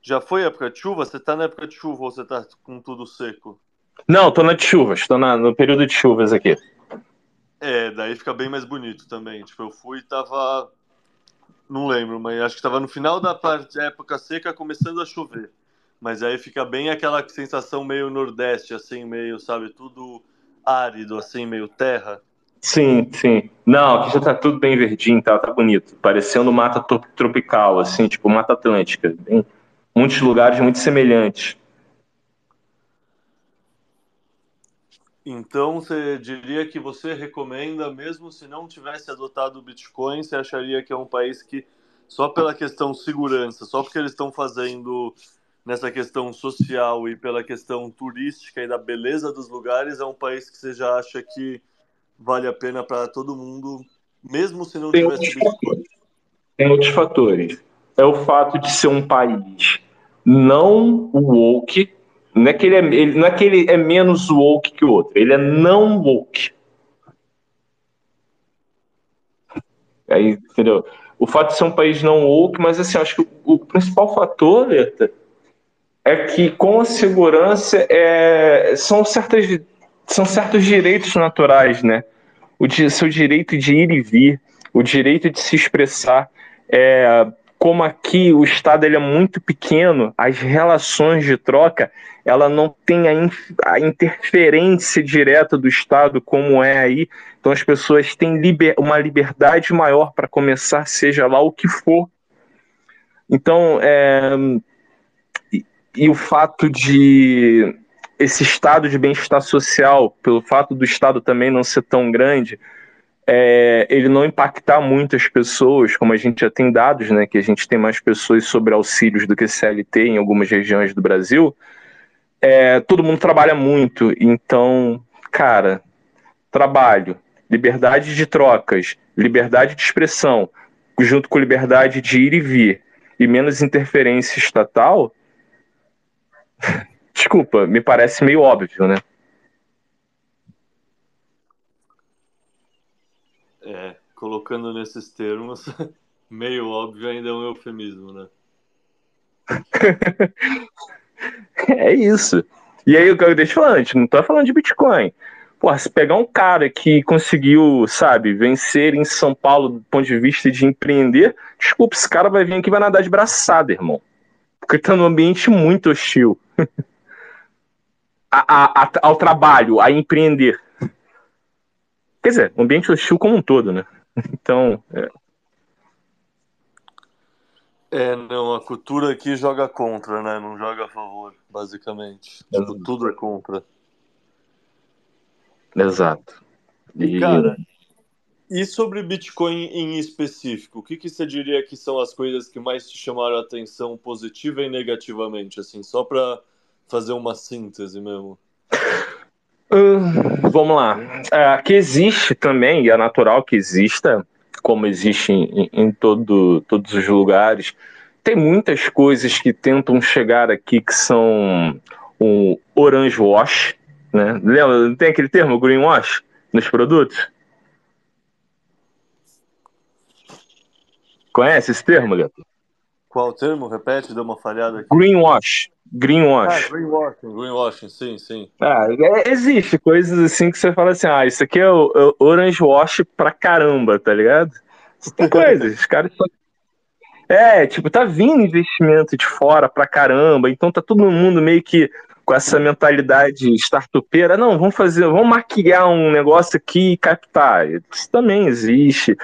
já foi época de chuva? Você tá na época de chuva ou você tá com tudo seco? Não, tô na de chuvas, tô na, no período de chuvas aqui. É, daí fica bem mais bonito também. Tipo, eu fui e tava. Não lembro, mas acho que tava no final da parte, época seca, começando a chover. Mas aí fica bem aquela sensação meio nordeste, assim, meio, sabe, tudo árido, assim, meio terra. Sim, sim. Não, aqui já tá tudo bem verdinho, tá, tá bonito. Parecendo mata tropical, assim, tipo mata atlântica. Bem, muitos lugares muito semelhantes. Então, você diria que você recomenda, mesmo se não tivesse adotado o Bitcoin, você acharia que é um país que, só pela questão segurança, só porque eles estão fazendo nessa questão social e pela questão turística e da beleza dos lugares, é um país que você já acha que vale a pena para todo mundo, mesmo se não tem tivesse Bitcoin? Tem outros fatores. É o fato de ser um país não woke. Não é que ele é, ele, não é, que ele é menos woke que o outro, ele é não woke. Aí, entendeu? O fato de ser um país não woke, mas assim, acho que o, o principal fator, Leta, é que com a segurança é, são, certas, são certos direitos naturais, né? O seu direito de ir e vir, o direito de se expressar. É, como aqui o Estado ele é muito pequeno, as relações de troca ela não tem a, a, interferência direta do Estado como é aí. Então as pessoas têm liber, uma liberdade maior para começar, seja lá o que for. Então, é, e, e o fato de esse estado de bem-estar social, pelo fato do Estado também não ser tão grande, é, ele não impactar muito as pessoas, como a gente já tem dados, né, que a gente tem mais pessoas sobre auxílios do que CLT em algumas regiões do Brasil, é, todo mundo trabalha muito, então, cara, trabalho, liberdade de trocas, liberdade de expressão, junto com liberdade de ir e vir, e menos interferência estatal, desculpa, me parece meio óbvio, né? É, colocando nesses termos, meio óbvio ainda é um eufemismo, né? é isso. E aí, deixa eu falar antes, não tô falando de Bitcoin. Porra, se pegar um cara que conseguiu, sabe, vencer em São Paulo do ponto de vista de empreender, desculpa, esse cara vai vir aqui e vai nadar de braçada, irmão. Porque tá num ambiente muito hostil. a, a, a, ao trabalho, a empreender. Quer dizer, o ambiente hostil como um todo, né? Então. É... é, não, a cultura aqui joga contra, né? Não joga a favor, basicamente. Tipo, tudo é contra. Exato. E... Cara, e sobre Bitcoin em específico, o que, que você diria que são as coisas que mais te chamaram a atenção positiva e negativamente, assim, só para fazer uma síntese mesmo? Hum, vamos lá. É, que existe também, e é natural que exista, como existe em, em todo, todos os lugares, tem muitas coisas que tentam chegar aqui que são um orange wash, né? Lembra, tem aquele termo greenwash nos produtos? Conhece esse termo, Leto? Qual termo? Repete, deu uma falhada aqui. Greenwash. Greenwash. Ah, greenwashing, greenwashing, sim, sim. Ah, é, existe coisas assim que você fala assim, ah, isso aqui é o, é o orange wash pra caramba, tá ligado? Tem coisas, os caras só... É, tipo, tá vindo investimento de fora pra caramba, então tá todo mundo meio que com essa mentalidade startupeira, não, vamos fazer, vamos maquiar um negócio aqui e captar. Isso também existe.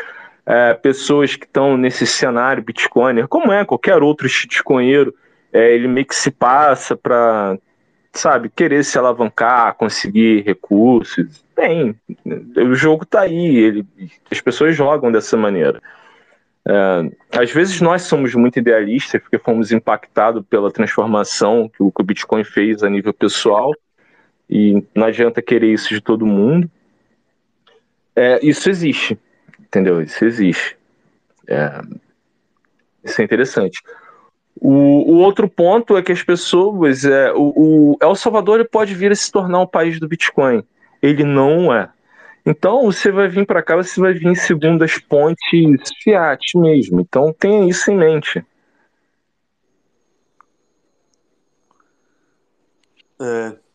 É, pessoas que estão nesse cenário Bitcoiner, como é qualquer outro shitcoinheiro, é, ele meio que se passa para, sabe, querer se alavancar, conseguir recursos. Tem, o jogo tá aí, ele, as pessoas jogam dessa maneira. É, às vezes nós somos muito idealistas porque fomos impactados pela transformação que o, que o Bitcoin fez a nível pessoal e não adianta querer isso de todo mundo. É, isso existe, entendeu? Isso existe. É, isso é interessante. O, o, outro ponto é que as pessoas. É, o, o El Salvador pode vir a se tornar um país do Bitcoin. Ele não é. Então você vai vir para cá, você vai vir segundo as pontes Fiat mesmo. Então tenha isso em mente. É.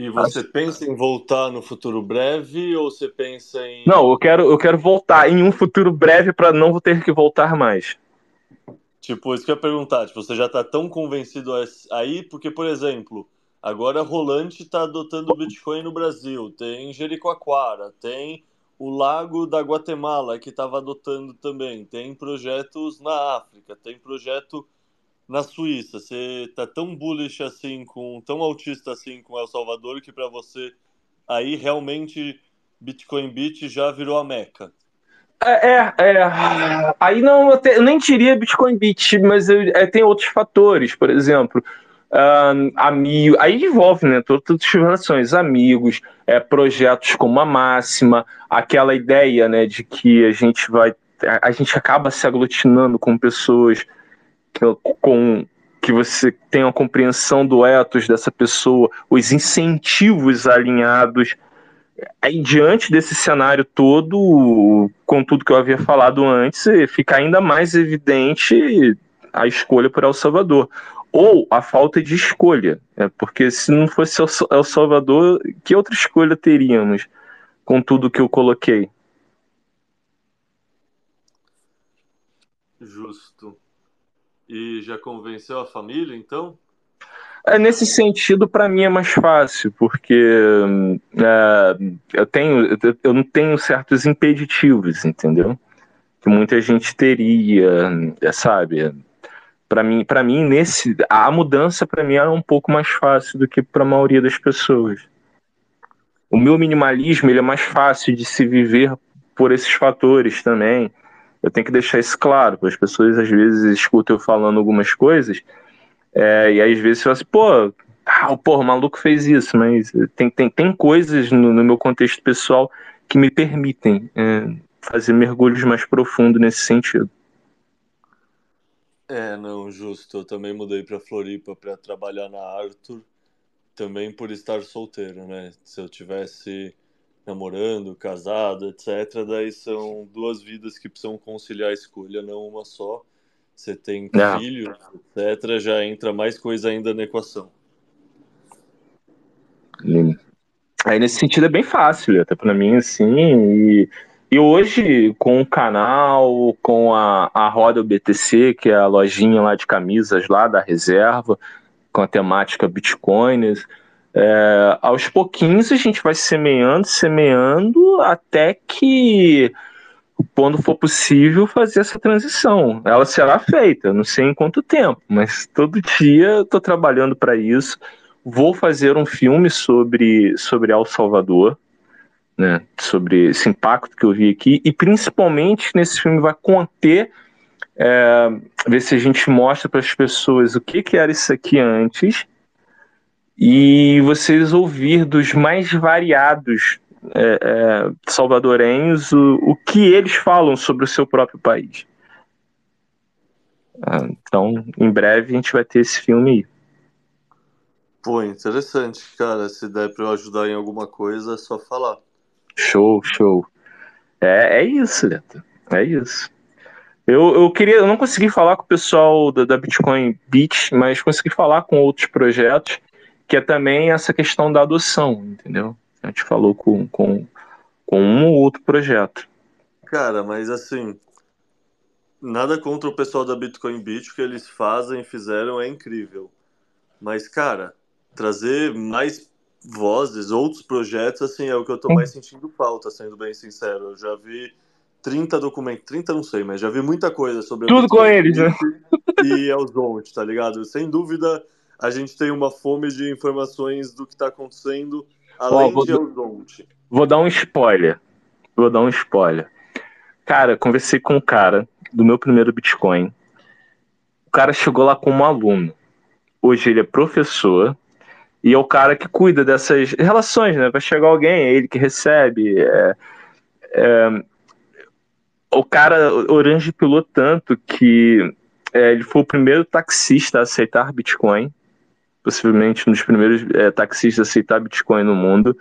E você pensa em voltar no futuro breve ou você pensa em. Não, eu quero, eu quero voltar em um futuro breve para não ter que voltar mais. Tipo, isso que eu ia perguntar. Tipo, você já está tão convencido aí, porque, por exemplo, Agora, Rolante está adotando o Bitcoin no Brasil, tem Jericoacoara, tem o Lago da Guatemala, que estava adotando também, tem projetos na África, tem projeto na Suíça. Você está tão bullish assim, com tão autista assim com El Salvador, que para você aí realmente Bitcoin Beach já virou a meca. É, é, é. aí não, eu, te, eu nem diria Bitcoin Beach, mas eu, é, tem outros fatores, por exemplo um, amigo, aí envolve né, todas as relações, amigos, é, projetos como a máxima, aquela ideia né, de que a gente vai. A, gente acaba se aglutinando com pessoas com que você tem a compreensão do ethos dessa pessoa, os incentivos alinhados. Aí, diante desse cenário todo, com tudo que eu havia falado antes, fica ainda mais evidente a escolha por El Salvador ou a falta de escolha, né? porque se não fosse El Salvador, que outra escolha teríamos com tudo que eu coloquei? Justo. E já convenceu a família, então? É, nesse sentido, para mim é mais fácil, porque é, eu tenho, eu não tenho certos impeditivos, entendeu? Que muita gente teria, é, sabe? para mim, para mim nesse a mudança para mim era um pouco mais fácil do que para a maioria das pessoas. O meu minimalismo ele é mais fácil de se viver por esses fatores também. Eu tenho que deixar isso claro, porque as pessoas às vezes escutam eu falando algumas coisas é, e às vezes falam assim, pô, ah, o maluco fez isso, mas tem, tem, tem coisas no, no meu contexto pessoal que me permitem é, fazer mergulhos mais profundos nesse sentido. É, não, justo. Eu também mudei para Floripa para trabalhar na Arthur, também por estar solteiro, né? Se eu tivesse namorando, casado, etc., daí são duas vidas que precisam conciliar a escolha, não uma só. Você tem não. filhos, etc., já entra mais coisa ainda na equação. Aí nesse sentido é bem fácil, até para mim, assim, e e hoje, com o canal, com a, a Roda BTC, que é a lojinha lá de camisas lá da reserva, com a temática Bitcoins, é, aos pouquinhos a gente vai semeando, semeando, até que, quando for possível, fazer essa transição. Ela será feita, não sei em quanto tempo, mas todo dia estou trabalhando para isso. Vou fazer um filme sobre, sobre El Salvador, né, sobre esse impacto que eu vi aqui, e principalmente nesse filme vai conter, é, ver se a gente mostra para as pessoas o que, que era isso aqui antes, e vocês ouvir dos mais variados é, é, salvadorenhos o, o que eles falam sobre o seu próprio país. Ah, então, em breve a gente vai ter esse filme aí. Pô, interessante, cara. Se der para eu ajudar em alguma coisa, é só falar. Show, show. É, é isso, Leto. É isso. Eu, eu queria, eu não consegui falar com o pessoal da, da Bitcoin Beach, mas consegui falar com outros projetos, que é também essa questão da adoção, entendeu? A gente falou com, com, com um ou outro projeto. Cara, mas assim, nada contra o pessoal da Bitcoin Beach, o que eles fazem, fizeram é incrível. Mas, cara, trazer mais vozes, outros projetos, assim, é o que eu tô mais sentindo falta, sendo bem sincero. Eu já vi 30 documentos, 30 não sei, mas já vi muita coisa sobre Tudo com eles, né? E Elzont, tá ligado? Sem dúvida, a gente tem uma fome de informações do que tá acontecendo além de Elzont. Vou dar um spoiler. Vou dar um spoiler. Cara, conversei com um cara do meu primeiro Bitcoin. O cara chegou lá como aluno. Hoje ele é professor e é o cara que cuida dessas relações, né? Vai chegar alguém, é ele que recebe. É, é, o cara, Orange pilou tanto que é, ele foi o primeiro taxista a aceitar Bitcoin, possivelmente um dos primeiros é, taxistas a aceitar Bitcoin no mundo.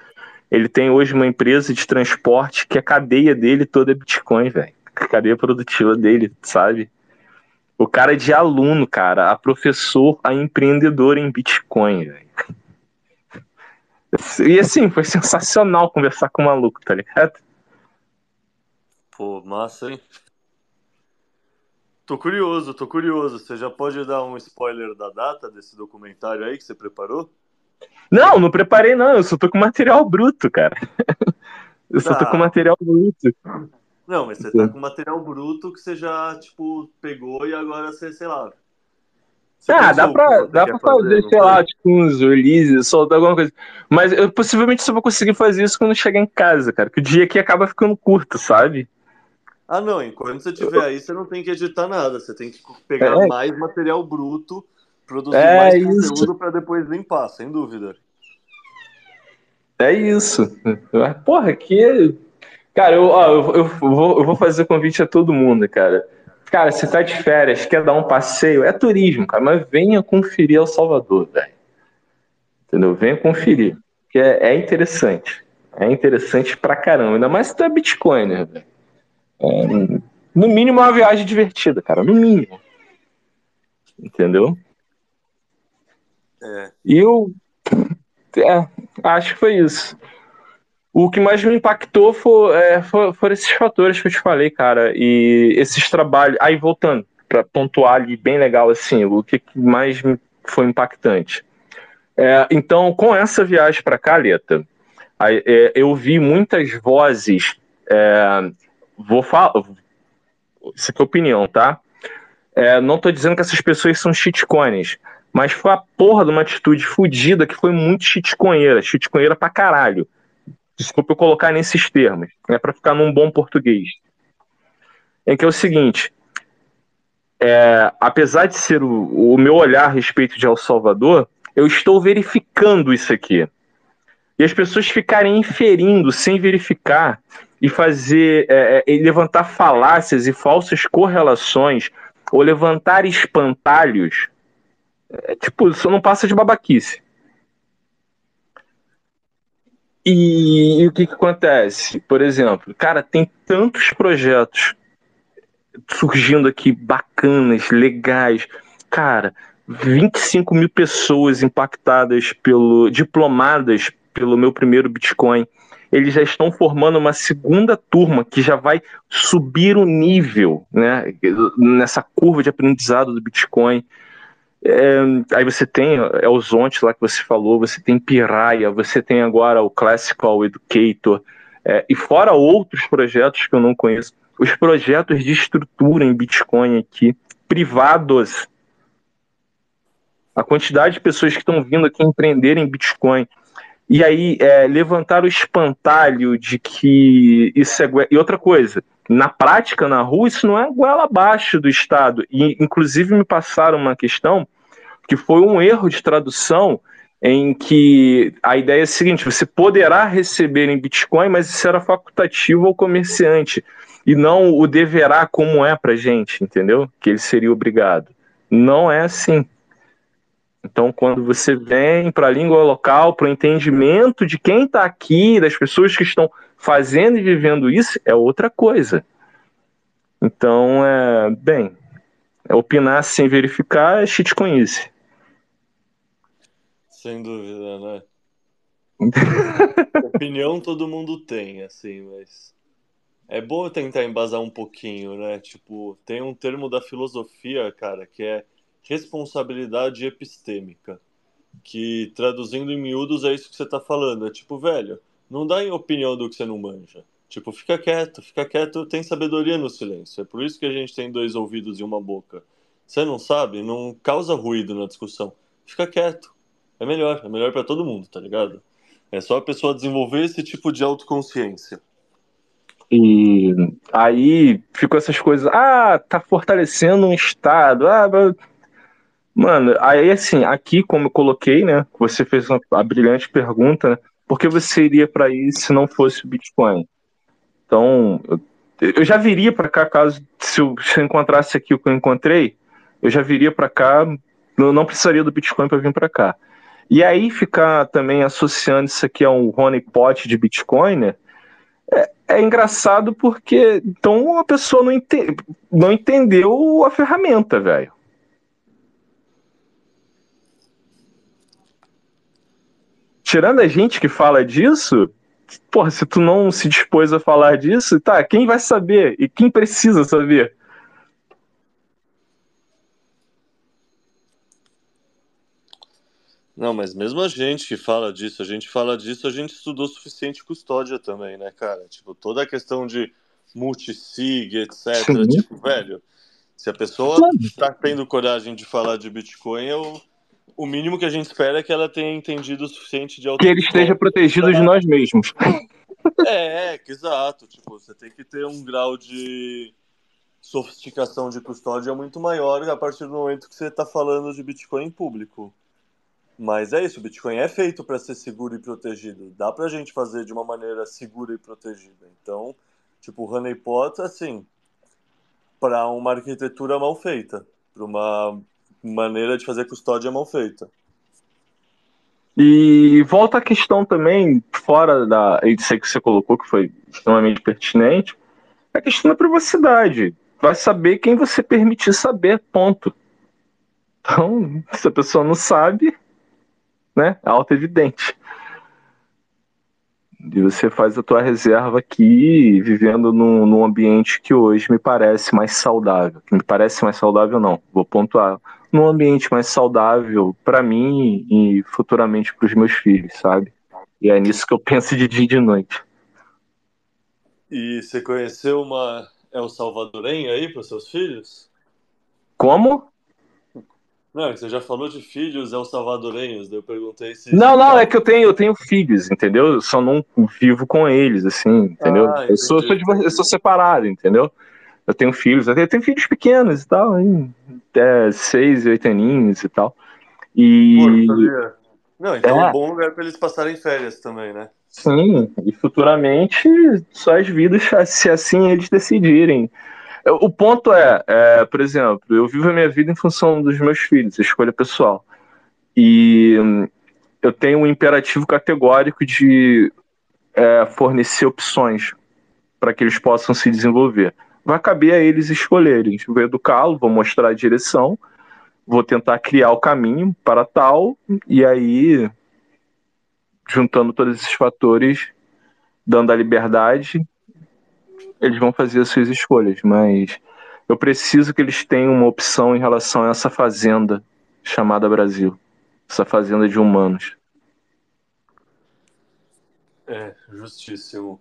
Ele tem hoje uma empresa de transporte que a cadeia dele toda é Bitcoin, velho. A cadeia produtiva dele, sabe? O cara é de aluno, cara, a professor, a empreendedor em Bitcoin, velho. E assim, foi sensacional conversar com o maluco, tá ligado? Pô, massa, hein? Tô curioso, tô curioso. Você já pode dar um spoiler da data desse documentário aí que você preparou? Não, não preparei não. Eu só tô com material bruto, cara. Eu só tô com tá. material bruto. Não, mas você tá com material bruto que você já, tipo, pegou e agora você, sei lá, você ah, dá pra, dá pra fazer, fazer sei lá, tipo, uns releases, soltar alguma coisa. Mas eu possivelmente só vou conseguir fazer isso quando chegar em casa, cara. Que o dia aqui acaba ficando curto, sabe? Ah, não. Enquanto você estiver aí, você não tem que editar nada. Você tem que pegar é. mais material bruto, produzir é mais isso. conteúdo para depois limpar, sem dúvida. É isso. Porra, que. Cara, eu, ó, eu, eu, vou, eu vou fazer convite a todo mundo, cara. Cara, se tá de férias, quer dar um passeio, é turismo, cara, mas venha conferir El Salvador, velho. Entendeu? Venha conferir. Que é, é, interessante. É interessante pra caramba. Ainda mais se tu é Bitcoin, né, velho? É, no mínimo é uma viagem divertida, cara. No mínimo. Entendeu? É. E eu. É, acho que foi isso. O que mais me impactou foi, é, foram esses fatores que eu te falei, cara. E esses trabalhos. Aí, voltando, para pontuar ali bem legal, assim, o que mais foi impactante. É, então, com essa viagem para cá, Leta, aí, é, eu vi muitas vozes. Vou falar. Isso aqui é opinião, tá? É, não tô dizendo que essas pessoas são shitcoins, mas foi a porra de uma atitude fodida que foi muito shitcoinheira, shitcoinheira pra caralho desculpa eu colocar nesses termos, é para ficar num bom português. É que é o seguinte, é, apesar de ser o, o, meu olhar a respeito de El Salvador, eu estou verificando isso aqui. E as pessoas ficarem inferindo sem verificar e fazer é, é e levantar falácias e falsas correlações ou levantar espantalhos, é, tipo, isso não passa de babaquice. E, e, o que, que acontece? Por exemplo, cara, tem tantos projetos surgindo aqui bacanas, legais. Cara, 25 mil pessoas impactadas pelo. diplomadas pelo meu primeiro Bitcoin. Eles já estão formando uma segunda turma que já vai subir o nível né, nessa curva de aprendizado do Bitcoin. É, aí você tem é o Zonte lá que você falou, você tem Piraia, você tem agora o Classical Educator, é, e fora outros projetos que eu não conheço, os projetos de estrutura em Bitcoin aqui, privados. A quantidade de pessoas que estão vindo aqui empreender em Bitcoin. E aí, é, levantar o espantalho de que isso é. E outra coisa, na prática, na rua, isso não é goela abaixo do Estado. E, inclusive, me passaram uma questão que foi um erro de tradução em que a ideia é a seguinte: você poderá receber em Bitcoin, mas isso era facultativo ao comerciante, e não o deverá como é para gente, entendeu? Que ele seria obrigado. Não é assim. Então, quando você vem para a língua local, para o entendimento de quem está aqui, das pessoas que estão fazendo e vivendo isso, é outra coisa. Então, é, bem, opinar sem verificar é shitcoinice. Sem dúvida, né? Opinião todo mundo tem, assim, mas é bom tentar embasar um pouquinho, né? Tipo, tem um termo da filosofia, cara, que é responsabilidade epistêmica, que traduzindo em miúdos é isso que você tá falando. É tipo, velho, não dá em opinião do que você não manja. Tipo, fica quieto, fica quieto, tem sabedoria no silêncio. É por isso que a gente tem dois ouvidos e uma boca. Você não sabe, não causa ruído na discussão. Fica quieto. É melhor, é melhor para todo mundo, tá ligado? É só a pessoa desenvolver esse tipo de autoconsciência. E aí ficou essas coisas, ah, tá fortalecendo um Estado, ah, mano, aí assim, aqui como eu coloquei, né, você fez uma, a brilhante pergunta, né, por que você iria para isso se não fosse o Bitcoin? Então, eu, eu já viria para cá caso se eu, se eu, encontrasse aqui o que eu encontrei, eu já viria para cá, eu não precisaria do Bitcoin para vir para cá. E aí ficar também associando isso aqui a um honeypot de Bitcoin, né? É, é, engraçado porque então a pessoa não, ente, não entendeu a ferramenta, velho. Tirando a gente que fala disso, porra, se tu não se dispôs a falar disso, tá, quem vai saber? E quem precisa saber? Não, mas mesmo a gente que fala disso, a gente fala disso, a gente estudou suficiente custódia também, né, cara? Tipo, toda a questão de multisig, etc. Sim. Tipo, velho, se a pessoa está tendo coragem de falar de Bitcoin, eu, o mínimo que a gente espera é que ela tenha entendido o suficiente de Que ele esteja protegido de nós mesmos. É, é, exato. Tipo, você tem que ter um grau de sofisticação de custódia muito maior a partir do momento que você está falando de Bitcoin em público. Mas é isso, o Bitcoin é feito para ser seguro e protegido. Dá para a gente fazer de uma maneira segura e protegida. Então, tipo, o honeypot, assim, para uma arquitetura mal feita, para uma maneira de fazer custódia mal feita. E volta a questão também, fora da. Aí que você colocou, que foi extremamente pertinente, a questão da privacidade. Vai saber quem você permitir saber, ponto. Então, se a pessoa não sabe, né? Auto-evidente. E você faz a tua reserva aqui, vivendo num, num ambiente que hoje me parece mais saudável. Que me parece mais saudável, não. Vou pontuar. Num ambiente mais saudável para mim e futuramente para os meus filhos, sabe? E é nisso que eu penso de dia e de noite. E você conheceu uma El Salvadorenha aí para seus filhos? Como? Não, você já falou de filhos El Salvadorenhos, eu perguntei se. Não, não, é que eu tenho, eu tenho filhos, entendeu? Eu só não vivo com eles, assim, entendeu? Ah, eu, sou, eu sou separado, entendeu? Eu tenho filhos, eu tenho filhos pequenos e tal, até seis e oito aninhos e tal. E. Não, então é. um bom lugar para eles passarem férias também, né? Sim, e futuramente só as vidas, se assim eles decidirem. O ponto é, é, por exemplo, eu vivo a minha vida em função dos meus filhos, escolha pessoal. E hum, eu tenho um imperativo categórico de é, fornecer opções para que eles possam se desenvolver. Vai caber a eles escolherem. Vou educá-lo, vou mostrar a direção, vou tentar criar o caminho para tal, e aí, juntando todos esses fatores, dando a liberdade, eles vão fazer as suas escolhas, mas eu preciso que eles tenham uma opção em relação a essa fazenda chamada Brasil, essa fazenda de humanos. É, justíssimo.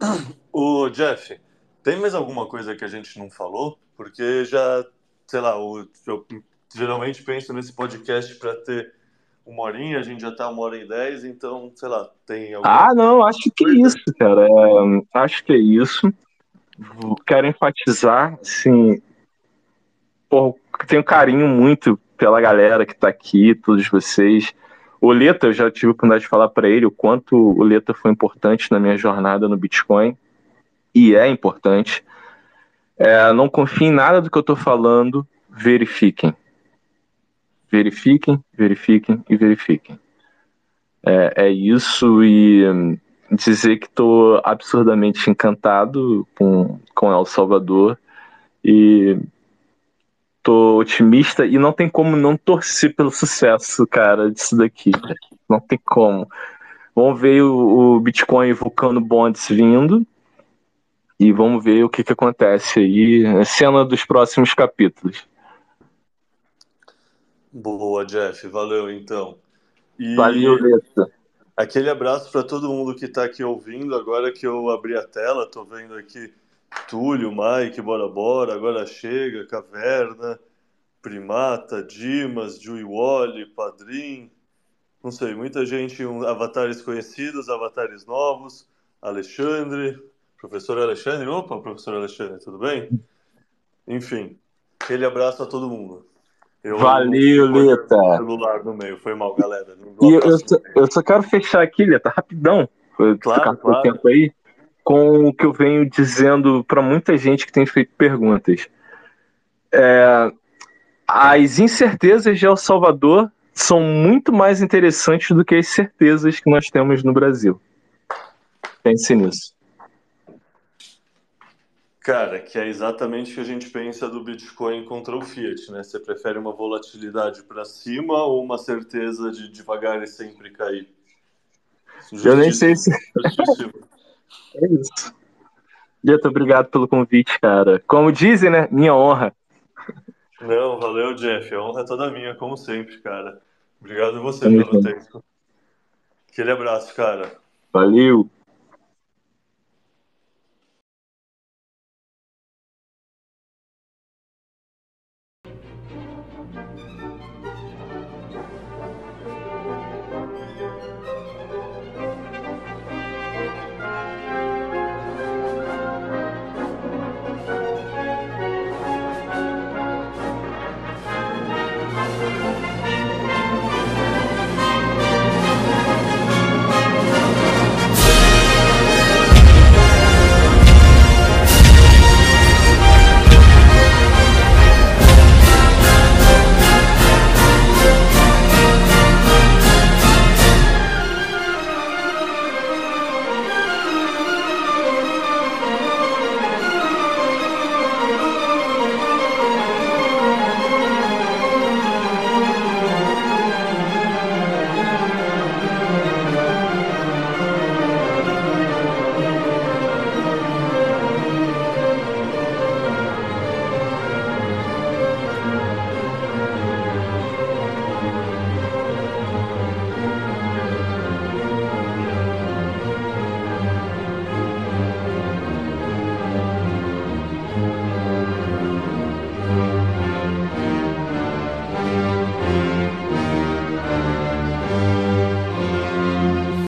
O Jeff, tem mais alguma coisa que a gente não falou? Porque já, sei lá, eu geralmente penso nesse podcast para ter uma horinha, a gente já tá uma hora e dez, então, sei lá, tem alguma... Ah, não, acho que é isso, cara. É, acho que é isso. Quero enfatizar, assim, por, tenho carinho muito pela galera que tá aqui, todos vocês. O Leta, eu já tive a oportunidade de falar para ele o quanto o Leta foi importante na minha jornada no Bitcoin, e é importante. É, não confie em nada do que eu tô falando, verifiquem verifiquem, verifiquem e verifiquem. É, é isso e hum, dizer que estou absurdamente encantado com, com El Salvador E tô otimista e não tem como não torcer pelo sucesso, cara, disso daqui. Não tem como. Vamos ver o, o Bitcoin Vulcano Bonds vindo e vamos ver o que, que acontece aí, cena dos próximos capítulos. Boa, Jeff, valeu então. E valeu, Leta. Aquele abraço para todo mundo que está aqui ouvindo. Agora que eu abri a tela, estou vendo aqui Túlio, Mike, Bora Bora, Agora Chega, Caverna, Primata, Dimas, Jui Wally, Padrim, não sei, muita gente, um, avatares conhecidos, avatares novos, Alexandre, professor Alexandre, opa, professor Alexandre, tudo bem? Enfim, aquele abraço a todo mundo. Eu Valeu, Leta. celular no meio, foi mal, galera. E eu, eu, só, eu, só, quero fechar aqui, Leta, rapidão, claro, claro. tempo aí, com o que eu venho dizendo para muita gente que tem feito perguntas. É, as incertezas de El Salvador são muito mais interessantes do que as certezas que nós temos no Brasil. Pense nisso. Cara, que é exatamente o que a gente pensa do Bitcoin contra o Fiat, né? Você prefere uma volatilidade para cima ou uma certeza de devagar e sempre cair? Eu nem sei se. é isso. Dieto, obrigado pelo convite, cara. Como dizem, né? Minha honra. Não, valeu, Jeff. A honra é toda minha, como sempre, cara. Obrigado você pelo tempo. Aquele abraço, cara. Valeu.